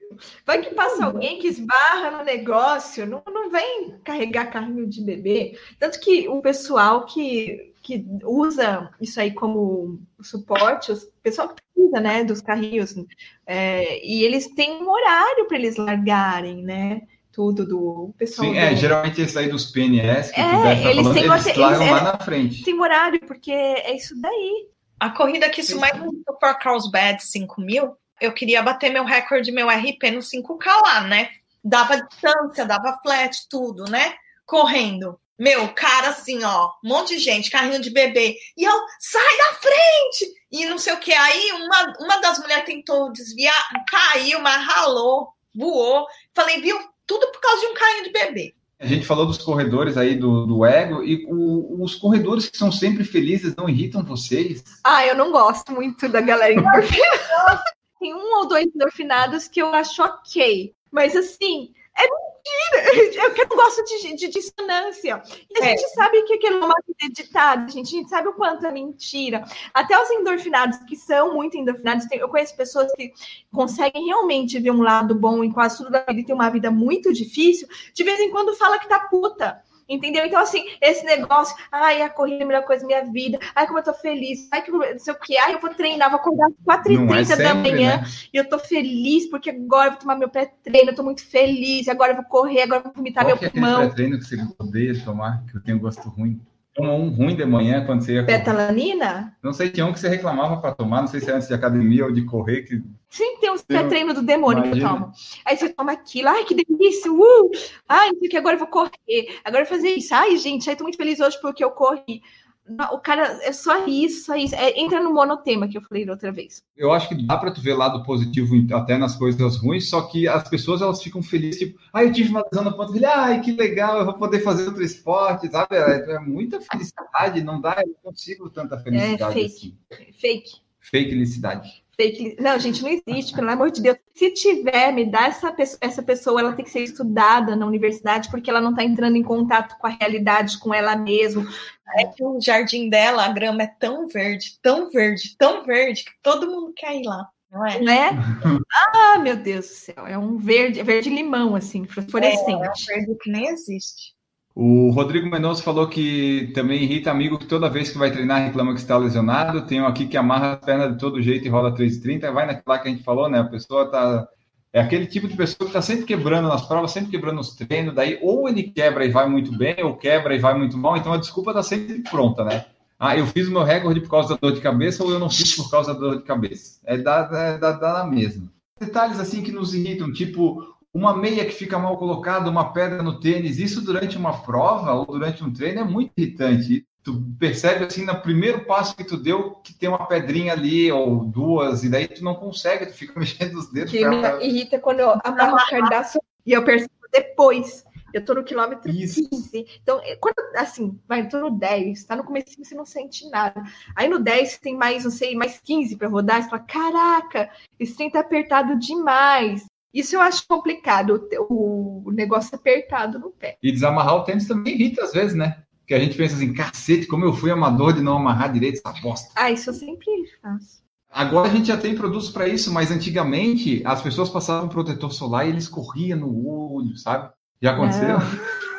Vai que passa alguém que esbarra no negócio, não, não vem carregar carrinho de bebê. Tanto que o pessoal que, que usa isso aí como suporte, o pessoal que precisa, né, dos carrinhos, é, e eles têm um horário para eles largarem, né? Tudo do pessoal. Sim, do- é, geralmente esse aí dos PNS que É, estar eles falando, têm eles lá é- na frente. Tem horário, porque é isso daí. A corrida que isso mais me irritou foi a Carlsbad 5 mil. Eu queria bater meu recorde, meu RP no 5K lá, né? Dava distância, dava flat, tudo, né? Correndo. Meu, cara, assim, ó, um monte de gente, carrinho de bebê. E eu, sai da frente! E não sei o que. Aí uma, uma das mulheres tentou desviar, caiu, mas ralou, voou. Falei, viu? Tudo por causa de um carrinho de bebê. A gente falou dos corredores aí do, do ego, e o- os corredores que são sempre felizes não irritam vocês? Ah, eu não gosto muito da galera endorfinada. (laughs) Tem um ou dois endorfinados que eu acho ok. Mas assim, é mentira. (laughs) Eu que não gosto de, de dissonância. E a É. gente sabe que aquilo é uma vida editada, gente. A gente sabe o quanto é mentira. Até os endorfinados, que são muito endorfinados, tem- eu conheço pessoas que conseguem realmente ver um lado bom em quase tudo da vida e ter uma vida muito difícil. De vez em quando fala que tá puta. Entendeu? Então, assim, esse negócio, ai, a corrida é a melhor coisa da minha vida, ai, como eu tô feliz, ai, que não sei o que, ai, eu vou treinar, vou acordar às 4h30 Não é da manhã né? e eu tô feliz porque agora eu vou tomar meu pré-treino, eu tô muito feliz, agora eu vou correr, agora eu vou vomitar Qual meu é pulmão. pré-treino que você odeia tomar, que eu tenho gosto ruim? Toma um ruim de manhã quando você ia correr. Betalanina? Não sei, tinha um que você reclamava para tomar, não sei se é antes de academia ou de correr, que Sempre tem uns pré-treino do demônio que eu Imagina. tomo. Aí você toma aquilo, ai, que delícia, uh! Ai, que, agora eu vou correr, agora eu vou fazer isso. Ai, gente, aí tô muito feliz hoje porque eu corri. O cara, é só isso, só isso. É, entra no monotema que eu falei da outra vez. eu acho que dá para tu ver lado positivo até nas coisas ruins, só que as pessoas elas ficam felizes, tipo, ah, eu tive uma lesão no ponto, ai, que legal, eu vou poder fazer outro esporte, sabe? É, é muita felicidade, não dá, eu não consigo tanta felicidade fake. assim. Fake. Fake felicidade. Fake. Não, gente, não existe, pelo amor de Deus. Se tiver, me dá essa pessoa, essa pessoa, ela tem que ser estudada na universidade, porque ela não está entrando em contato com a realidade, com ela mesma. É que o jardim dela, a grama é tão verde, tão verde, tão verde, que todo mundo quer ir lá, não é? Não é? (laughs) Ah, meu Deus do céu. É um verde, é verde limão, assim, É, é um fluorescente. verde que nem existe. O Rodrigo Mendonça falou que também irrita amigo que toda vez que vai treinar reclama que está lesionado. Tem um aqui que amarra as pernas de todo jeito e rola 3,30. Vai naquela que a gente falou, né? A pessoa tá. É aquele tipo de pessoa que está sempre quebrando nas provas, sempre quebrando os treinos. Daí, ou ele quebra e vai muito bem, ou quebra e vai muito mal. Então a desculpa está sempre pronta, né? Ah, eu fiz o meu recorde por causa da dor de cabeça, ou eu não fiz por causa da dor de cabeça. É da, é da, da mesma. Detalhes assim que nos irritam, tipo uma meia que fica mal colocada, uma pedra no tênis, isso durante uma prova ou durante um treino é muito irritante. Tu percebe assim no primeiro passo que tu deu que tem uma pedrinha ali ou duas, e daí tu não consegue, tu fica (laughs) mexendo os dedos. Que pra- me irrita quando eu amarro o cardaço e eu percebo depois. Eu tô no quilômetro Isso. 15. Então, é, quando, assim, vai, tô no 10, tá no começo você não sente nada. Aí no 10 tem mais, não sei, mais 15 para rodar, você fala, caraca, esse trem tá apertado demais. Isso eu acho complicado, o, negócio apertado no pé. E desamarrar o tênis também irrita às vezes, né? Que a gente pensa assim, cacete, como eu fui amador de não amarrar direito essa bosta. Ah, isso eu sempre faço. Agora a gente já tem produtos para isso, mas antigamente as pessoas passavam protetor solar e eles corriam no olho, sabe? Já aconteceu?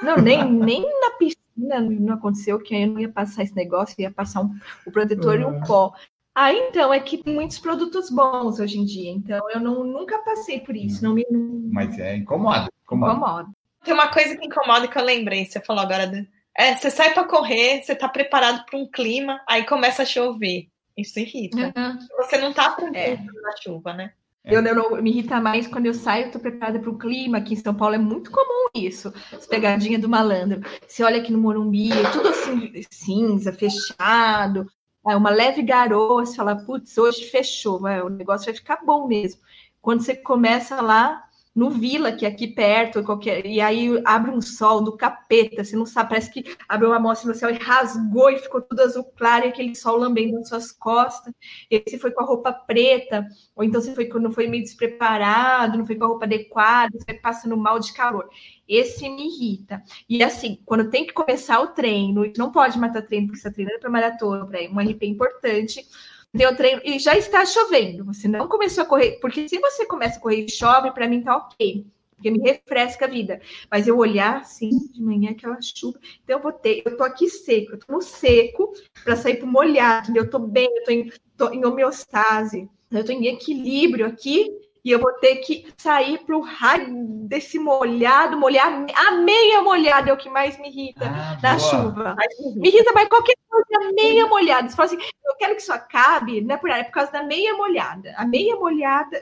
Não, não nem, nem na piscina não aconteceu que eu não ia passar esse negócio, ia passar um, o protetor e o pó. Ah, então, é que tem muitos produtos bons hoje em dia, então eu não, nunca passei por isso. Não me. Mas é incomoda. Incomoda. incomoda. Tem uma coisa que incomoda que eu lembrei, você falou agora. De... É, você sai para correr, você tá preparado para um clima, aí começa a chover. Isso irrita. Uhum. Você não tá tranquilo na chuva, né? Eu, eu não- me irrita mais quando eu saio, eu tô preparada para o clima. Aqui em São Paulo é muito comum isso, as pegadinhas do malandro. Você olha aqui no Morumbi, é tudo assim, cinza, fechado, é uma leve garoa, você fala, putz, hoje fechou, o negócio vai ficar bom mesmo. Quando você começa lá no Vila, que é aqui perto, qualquer, e aí abre um sol do capeta, você não sabe, parece que abriu uma amostra no céu e rasgou e ficou tudo azul claro, e aquele sol lambendo as suas costas. E aí você foi com a roupa preta, ou então você foi, não foi meio despreparado, não foi com a roupa adequada, você vai passando mal de calor. Esse me irrita. E assim, quando tem que começar o treino, não pode matar treino, porque você está treinando para maratona, para um RP importante. O treino e já está chovendo. Você não começou a correr, porque se você começa a correr e chove, para mim tá ok. Porque me refresca a vida. Mas eu olhar assim, de manhã, aquela chuva. Então eu vou ter, eu tô aqui seco, eu tô no seco para sair pro molhado, entendeu? Eu tô bem, eu tô em, tô em homeostase, eu tô em equilíbrio aqui e eu vou ter que sair pro raio desse molhado, molhar a meia molhada é o que mais me irrita Ah, na boa. chuva. Me irrita mais qualquer coisa meia molhada. Você fala assim, eu quero que isso acabe, não é por, é por causa da meia molhada. A meia molhada,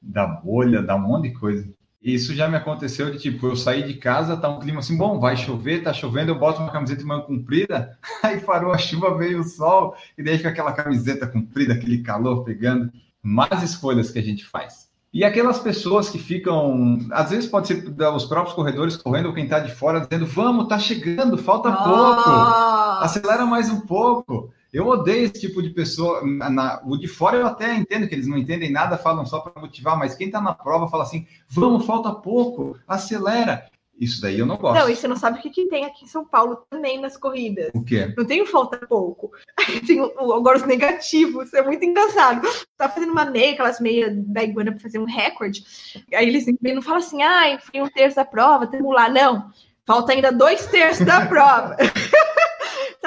Da bolha, dá um monte de coisa. Isso já me aconteceu de tipo, eu saí de casa, tá um clima assim, bom, vai chover, tá chovendo, eu boto uma camiseta de manga comprida, (laughs) aí parou a chuva, veio o sol, e daí fica aquela camiseta comprida, aquele calor pegando. Más escolhas que a gente faz. E aquelas pessoas que ficam, às vezes pode ser os próprios corredores correndo ou quem tá de fora dizendo, vamos, tá chegando, falta pouco. Nossa! acelera mais um pouco. Eu odeio esse tipo de pessoa. Na- o de fora eu até entendo que eles não entendem nada, falam só para motivar, mas quem está na prova fala assim: vamos, falta pouco, acelera. Isso daí eu não gosto. Não, e você não sabe o que, que tem aqui em São Paulo também nas corridas. O quê? Não tem o falta pouco. (laughs) Tem o- agora os negativos. É muito engraçado. Tá fazendo uma meia, aquelas meias da Iguana para fazer um recorde. Aí eles não falam assim, ai, foi um terço da prova, temos lá. Não, falta ainda dois terços da prova. (laughs)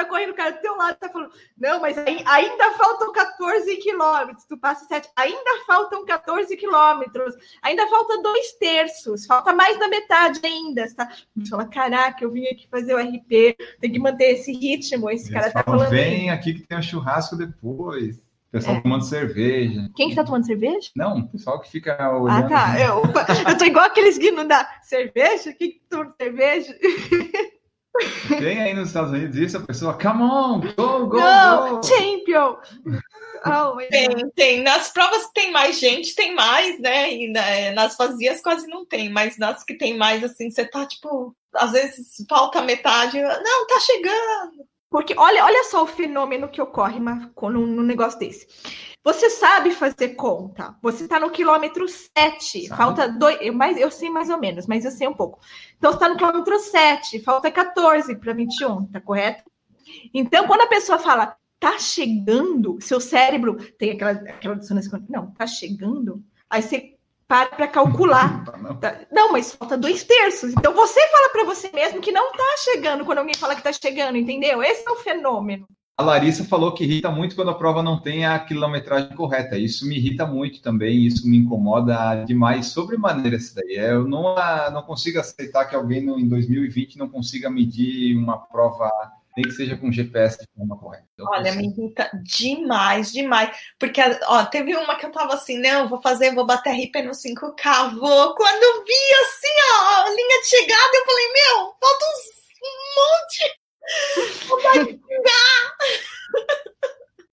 tá correndo o cara do teu lado, tá falando, não, mas ainda faltam 14 quilômetros. Tu passa 7, ainda faltam 14 quilômetros. Ainda falta dois terços. Falta mais da metade ainda. Tá... Você fala, caraca, eu vim aqui fazer o RP, tem que manter esse ritmo. Esse cara Eles tá falam, falando. vem aqui que tem um churrasco depois. O pessoal É. tomando cerveja. Quem que tá tomando cerveja? Não, o pessoal que fica Ah, olhando. tá. Eu, eu tô igual aqueles guinos da cerveja. Quem que toma cerveja? (laughs) Tem aí nos Estados Unidos isso, a pessoa, come on, go, go, Não, go. champion! Oh. (laughs) Tem, tem. Nas provas que tem mais gente, tem mais, né? E na- nas vazias quase não tem, mas nas que tem mais, assim, você tá, tipo, às vezes falta metade. Não, tá chegando. Porque olha, olha só o fenômeno que ocorre num negócio desse. Você sabe fazer conta. Você está no quilômetro 7. Sabe. Falta dois. Eu, mais, eu sei mais ou menos, mas eu sei um pouco. Então, você está no quilômetro 7. Falta 14 para 21, tá correto? Então, quando a pessoa fala, tá chegando, seu cérebro tem aquela, aquela dissonância. Não, tá chegando. Aí você para para calcular. Não. Tá- Não, mas falta dois terços. Então você fala para você mesmo que não tá chegando quando alguém fala que tá chegando, entendeu? Esse é o fenômeno. A Larissa falou que irrita muito quando a prova não tem a quilometragem correta. Isso me irrita muito também, isso me incomoda demais, sobremaneira isso daí. É, Eu não, não consigo aceitar que alguém no, em 2020 não consiga medir uma prova, nem que seja com GPS de forma correta. Eu Olha, consigo. me irrita demais, demais. Porque, ó, teve uma que eu tava assim, não, vou fazer, vou bater RP no 5K, vou. Quando eu vi, assim, ó, a linha de chegada, eu falei, meu, falta uns- um monte.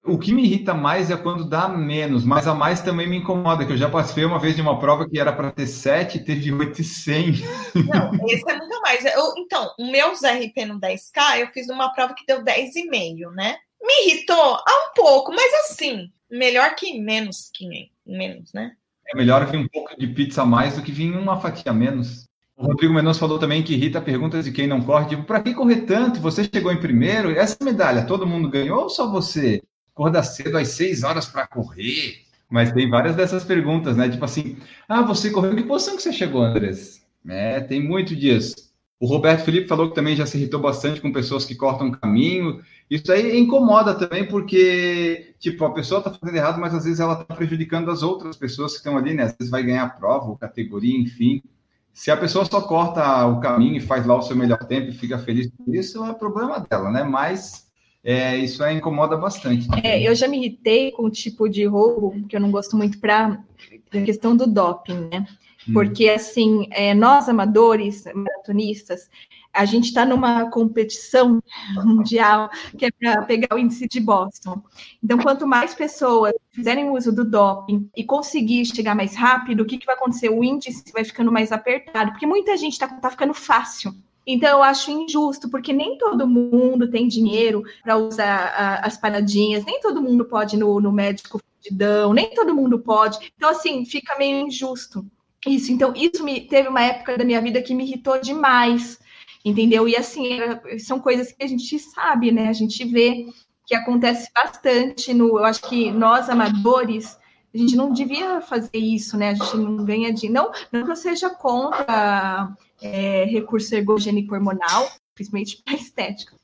O que me irrita mais é quando dá menos, mas a mais também me incomoda, que eu já participei uma vez de uma prova que era para ter 7 e teve 8 e 100. Não, esse é muito mais. Eu- então, o meu RP no 10K, eu fiz uma prova que deu 10,5, né? Me irritou ah, um pouco, mas assim, melhor que menos que menos, né? É melhor vir um pouco de pizza a mais do que vir uma fatia a menos. O Rodrigo Mendonça falou também que irrita perguntas de quem não corre. Tipo, para que correr tanto? Você chegou em primeiro? Essa medalha todo mundo ganhou ou só você? Acorda cedo às seis horas para correr? Mas tem várias dessas perguntas, né? Tipo assim, ah, você correu, que posição que você chegou, Andrés? É, tem muito disso. O Roberto Felipe falou que também já se irritou bastante com pessoas que cortam caminho. Isso aí incomoda também, porque, tipo, a pessoa está fazendo errado, mas às vezes ela está prejudicando as outras pessoas que estão ali, né? Às vezes vai ganhar prova ou categoria, enfim. Se a pessoa só corta o caminho e faz lá o seu melhor tempo e fica feliz por isso, é problema dela, né? Mas é, isso aí incomoda bastante. É, eu já me irritei com o tipo de roubo que eu não gosto muito para a questão do doping, né? Hum. Porque, assim, é, nós amadores, maratonistas, a gente está numa competição mundial que é para pegar o índice de Boston. Então, quanto mais pessoas fizerem uso do doping e conseguir chegar mais rápido, o que, que vai acontecer? O índice vai ficando mais apertado, porque muita gente está tá ficando fácil. Então, eu acho injusto, porque nem todo mundo tem dinheiro para usar a, as paradinhas, nem todo mundo pode ir no, no médico fudidão, nem todo mundo pode. Então, assim, fica meio injusto isso. Então, isso me teve uma época da minha vida que me irritou demais entendeu? E assim, são coisas que a gente sabe, né? A gente vê que acontece bastante no. Eu acho que nós, amadores, a gente não devia fazer isso, né? A gente não ganha de. Não, não que eu seja contra é, recurso ergogênico hormonal, principalmente para estética.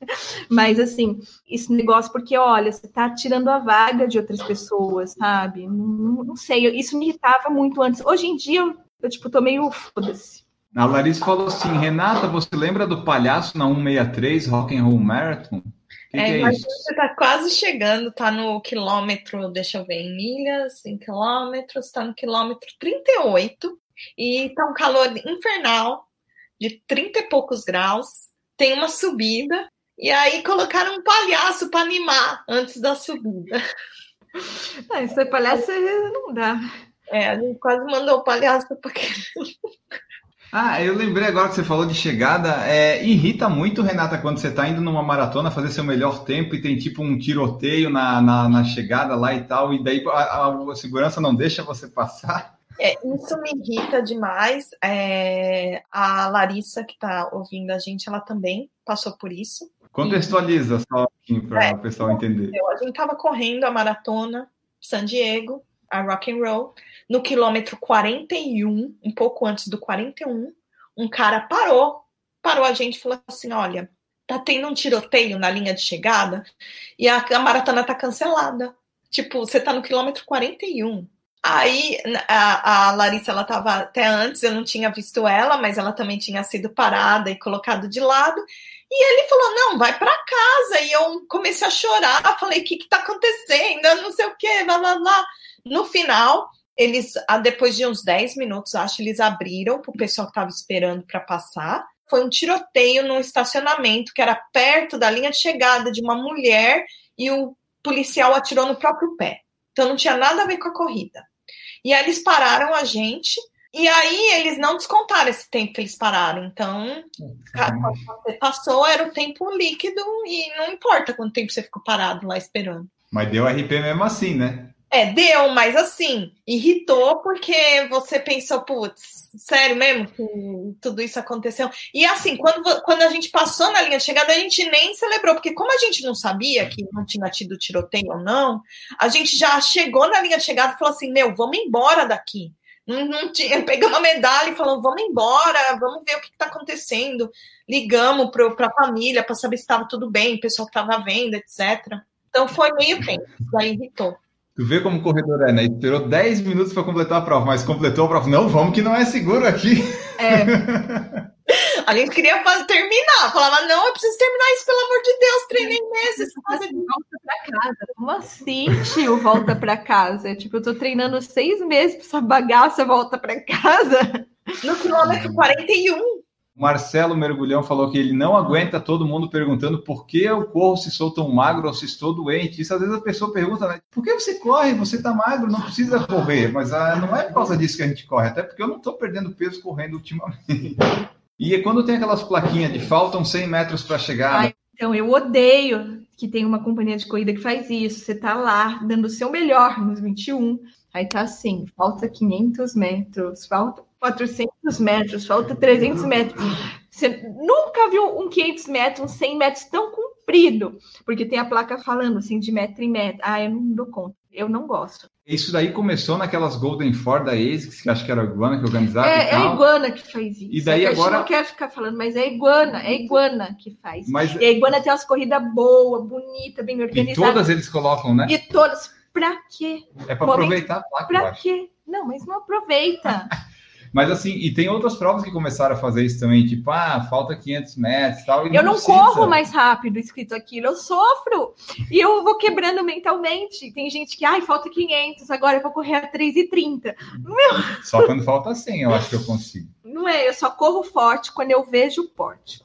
Mas, assim, esse negócio, porque, olha, você está tirando a vaga de outras pessoas, sabe? Não, não, sei, isso me irritava muito antes. Hoje em dia, eu, eu tipo, tô meio foda-se. A Larissa falou assim, Renata, você lembra do palhaço na 163 Rock and Roll Marathon? Que é, que é isso? Você está quase chegando, está no quilômetro, deixa eu ver, em milhas, em quilômetros, está no quilômetro 38 e está um calor infernal de 30 e poucos graus, tem uma subida e aí colocaram um palhaço para animar antes da subida. Ah, isso é palhaço não dá. É, a gente quase mandou o palhaço para aquele ah, eu lembrei agora que você falou de chegada. É, irrita muito, Renata, quando você está indo numa maratona fazer seu melhor tempo e tem tipo um tiroteio na, na, na chegada lá e tal, e daí a, a, segurança não deixa você passar. É, isso me irrita demais. É, a Larissa, que está ouvindo a gente, ela também passou por isso. Contextualiza só para é, o pessoal entender. A gente estava correndo a maratona San Diego, a rock and roll. No quilômetro 41, um pouco antes do 41, um cara parou, parou a gente e falou assim: olha, tá tendo um tiroteio na linha de chegada e a, a maratona tá cancelada. Tipo, você tá no quilômetro 41. Aí a, a, Larissa, ela tava até antes, eu não tinha visto ela, mas ela também tinha sido parada e colocado de lado. E ele falou: não, vai para casa. E eu comecei a chorar, falei: o que, que tá acontecendo? Eu não sei o que, blá blá blá. No final, eles, ah, depois de uns 10 minutos, acho, eles abriram para o pessoal que estava esperando para passar. Foi um tiroteio num estacionamento que era perto da linha de chegada de uma mulher e o policial atirou no próprio pé. Então não tinha nada a ver com a corrida. E aí eles pararam a gente e aí eles não descontaram esse tempo que eles pararam. Então, quando você passou, era o tempo líquido e não importa quanto tempo você ficou parado lá esperando. Mas deu RP mesmo assim, né? É, deu, mas assim, irritou porque você pensou, putz, sério mesmo que tudo isso aconteceu? E assim, quando, quando a gente passou na linha de chegada, a gente nem celebrou, porque como a gente não sabia que não tinha tido tiroteio ou não, a gente já chegou na linha de chegada e falou assim: meu, vamos embora daqui. Não, não tinha, (laughs) pegamos a medalha e falou: vamos embora, vamos ver o que está acontecendo. Ligamos para a família para saber se estava tudo bem, o pessoal que estava vendo, etc. Então foi meio tempo, aí irritou. Tu vê como o corredor é, né? Esperou 10 minutos para completar a prova, mas completou a prova. Não, vamos que não é seguro aqui. É. A gente queria fazer, terminar. Falava, não, eu preciso terminar isso, pelo amor de Deus, treinei meses. Fazer de volta para casa. Como assim, tio, volta para casa? Tipo, eu tô treinando seis meses para essa bagaça volta para casa. No quilômetro 41. Marcelo Mergulhão falou que ele não aguenta todo mundo perguntando por que eu corro se sou tão magro ou se estou doente. Isso às vezes a pessoa pergunta, né? Por que você corre? Você está magro, não precisa correr. Mas ah, não é por causa disso que a gente corre, até porque eu não estou perdendo peso correndo ultimamente. E é quando tem aquelas plaquinhas de faltam 100 metros para chegar. então, eu odeio que tem uma companhia de corrida que faz isso, você tá lá dando o seu melhor nos 21, aí tá assim, falta 500 metros, falta 400 metros, falta 300 metros. Você nunca viu um 500 metros, um 100 metros tão comprido, porque tem a placa falando assim de metro em metro. Ah, eu não dou conta, eu não gosto. Isso daí começou naquelas Golden Four da ASICS, que acho que era a Iguana que organizava. É, é a Iguana que faz isso. E daí a agora. não quer ficar falando, mas é a Iguana, é a Iguana que faz. Mas... E a Iguana tem umas corridas boas, bonitas, bem E organizadas. todas eles colocam, né? E todas. Pra quê? É para aproveitar a placa, Pra quê? Não, mas não aproveita. (laughs) Mas assim, e tem outras provas que começaram a fazer isso também, tipo, ah, falta 500 metros e tal. e Eu não corro mais rápido escrito aquilo, eu sofro. E eu vou quebrando mentalmente. Tem gente que, ai, falta 500, agora eu vou correr a 3,30. Só quando falta 100, eu acho que eu consigo. Não é, eu só corro forte quando eu vejo o porte.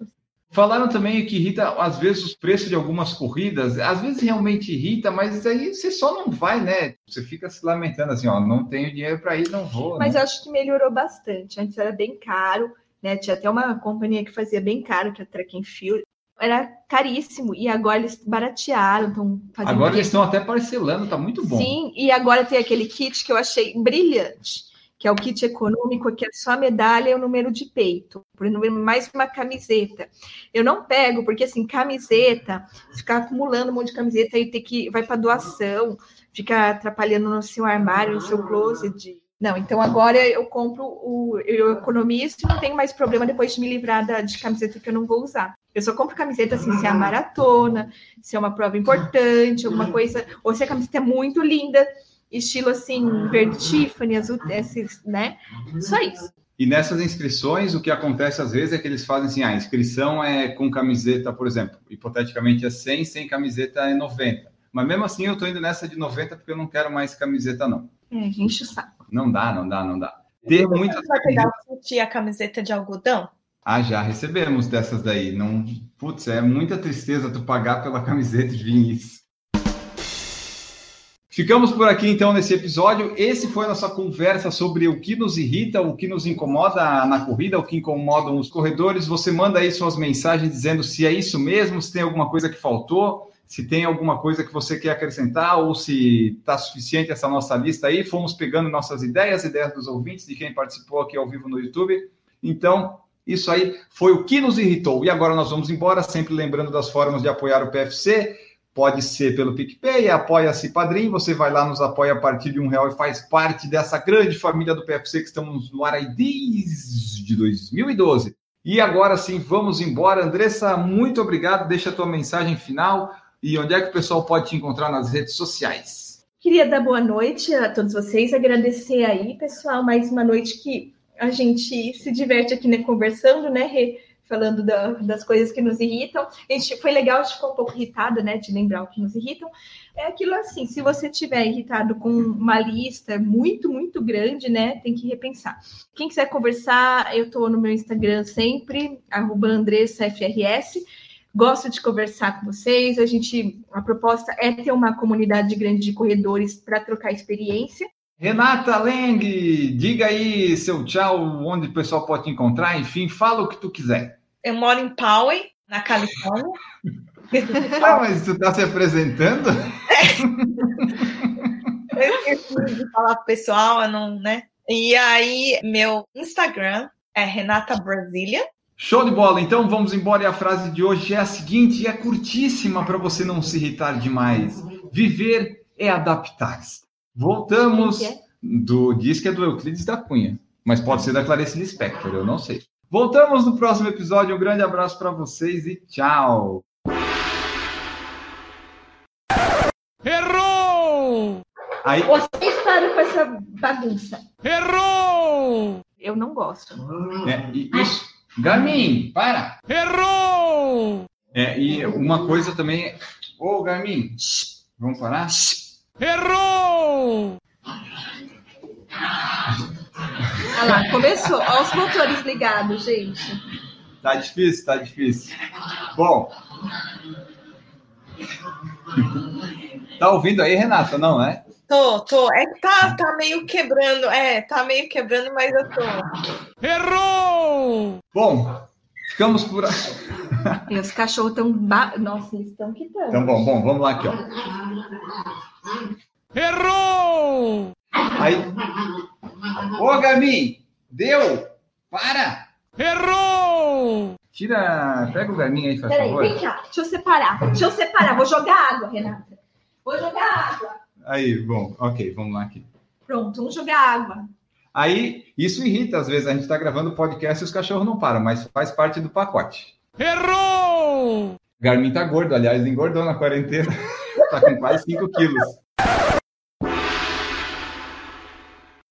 Falaram também que irrita, às vezes, os preços de algumas corridas, às vezes realmente irrita, mas aí você só não vai, né? Você fica se lamentando assim, ó, não tenho dinheiro para ir, não vou. Mas né? eu acho que melhorou bastante. Antes era bem caro, né? Tinha até uma companhia que fazia bem caro, que é a Track and Field. Era caríssimo. E agora eles baratearam, estão fazendo. Agora eles estão até parcelando, tá muito bom. Sim, e agora tem aquele kit que eu achei brilhante, que é o kit econômico, que é só a medalha e o número de peito, por mais uma camiseta. Eu não pego, porque assim, camiseta, ficar acumulando um monte de camiseta e ter que vai para doação, fica atrapalhando no seu armário, no seu closet. Não, então agora eu compro o eu economizo e não tenho mais problema depois de me livrar da, de camiseta que eu não vou usar. Eu só compro camiseta assim, se é a maratona, se é uma prova importante, alguma coisa, ou se a camiseta é muito linda, estilo assim, verde Tiffany, azul, esses, né? Só isso. E nessas inscrições, o que acontece às vezes é que eles fazem assim, ah, a inscrição é com camiseta, por exemplo, hipoteticamente é 100, sem camiseta é 90. Mas mesmo assim eu tô indo nessa de 90 porque eu não quero mais camiseta não. É, enche o saco. Não dá, não dá, não dá. Ter muitas Você vai pegar e a camiseta de algodão? Ah, já recebemos dessas daí. Não, putz, é muita tristeza tu pagar pela camiseta de vir isso. Ficamos por aqui então nesse episódio. Esse foi a nossa conversa sobre o que nos irrita, o que nos incomoda na corrida, o que incomodam os corredores. Você manda aí suas mensagens dizendo se é isso mesmo, se tem alguma coisa que faltou, se tem alguma coisa que você quer acrescentar ou se está suficiente essa nossa lista aí. Fomos pegando nossas ideias, ideias dos ouvintes, de quem participou aqui ao vivo no YouTube. Então, isso aí foi o que nos irritou. E agora nós vamos embora, sempre lembrando das formas de apoiar o PFC. Pode ser pelo PicPay, apoia-se Padrim, você vai lá, nos apoia a partir de um real e faz parte dessa grande família do PFC que estamos no ar aí desde 2012. E agora sim, vamos embora. Andressa, muito obrigado. Deixa a tua mensagem final e onde é que o pessoal pode te encontrar nas redes sociais. Queria dar boa noite a todos vocês, agradecer aí, pessoal, mais uma noite que a gente se diverte aqui né, conversando, né, Rê? Falando da- das coisas que nos irritam. A gente, foi legal, a gente ficou um pouco irritado, né, de lembrar o que nos irritam. É aquilo assim, se você tiver irritado com uma lista muito, muito grande, né, tem que repensar. Quem quiser conversar, eu estou no meu Instagram sempre, arroba AndressaFRS. Gosto de conversar com vocês. A gente, a proposta é ter uma comunidade grande de corredores para trocar experiência. Renata Leng, diga aí seu tchau, onde o pessoal pode te encontrar, enfim, fala o que tu quiser. Eu moro em Poway, na Califórnia. (laughs) Ah, mas tu tá se apresentando? Eu esqueci de falar pro pessoal, eu não, né? E aí, meu Instagram é Renata Brasília. Show de bola. Então vamos embora e a frase de hoje é a seguinte, e é curtíssima para você não se irritar demais. Viver é adaptar-se. Voltamos é? do diz que é do Euclides da Cunha, mas pode ser da Clarice Lispector, eu não sei. Voltamos no próximo episódio. Um grande abraço para vocês e tchau. Errou! Aí, Vocês param com essa bagunça. Errou! Eu não gosto. é, e isso. Garmin, para. Errou! É, e uma coisa também. Ô, Garmin, vamos parar? Errou! Olha lá, começou. Olha os motores ligados, gente. Tá difícil, tá difícil. Bom. Tá ouvindo aí, Renata? Não, né? Tô, tô. É que tá, tá meio quebrando. É, tá meio quebrando, mas eu tô. Errou! Bom, Ficamos por. E os cachorros estão. Ba... Nossa, eles estão que estão. Então, bom, bom, vamos lá aqui, ó. Errou! Aí. Ô, Garmin! Deu! Para! Errou! Tira. Pega o Garmin aí, faz Peraí, favor. vem cá. Deixa eu separar. Deixa eu separar. Vou jogar água, Renata. Vou jogar água. Aí, bom, ok, vamos lá aqui. Pronto, vamos jogar água. Aí, isso irrita, às vezes, a gente está gravando podcast e os cachorros não param, mas faz parte do pacote. Errou! Garmin tá gordo, aliás, engordou na quarentena. (laughs) tá com quase 5 quilos.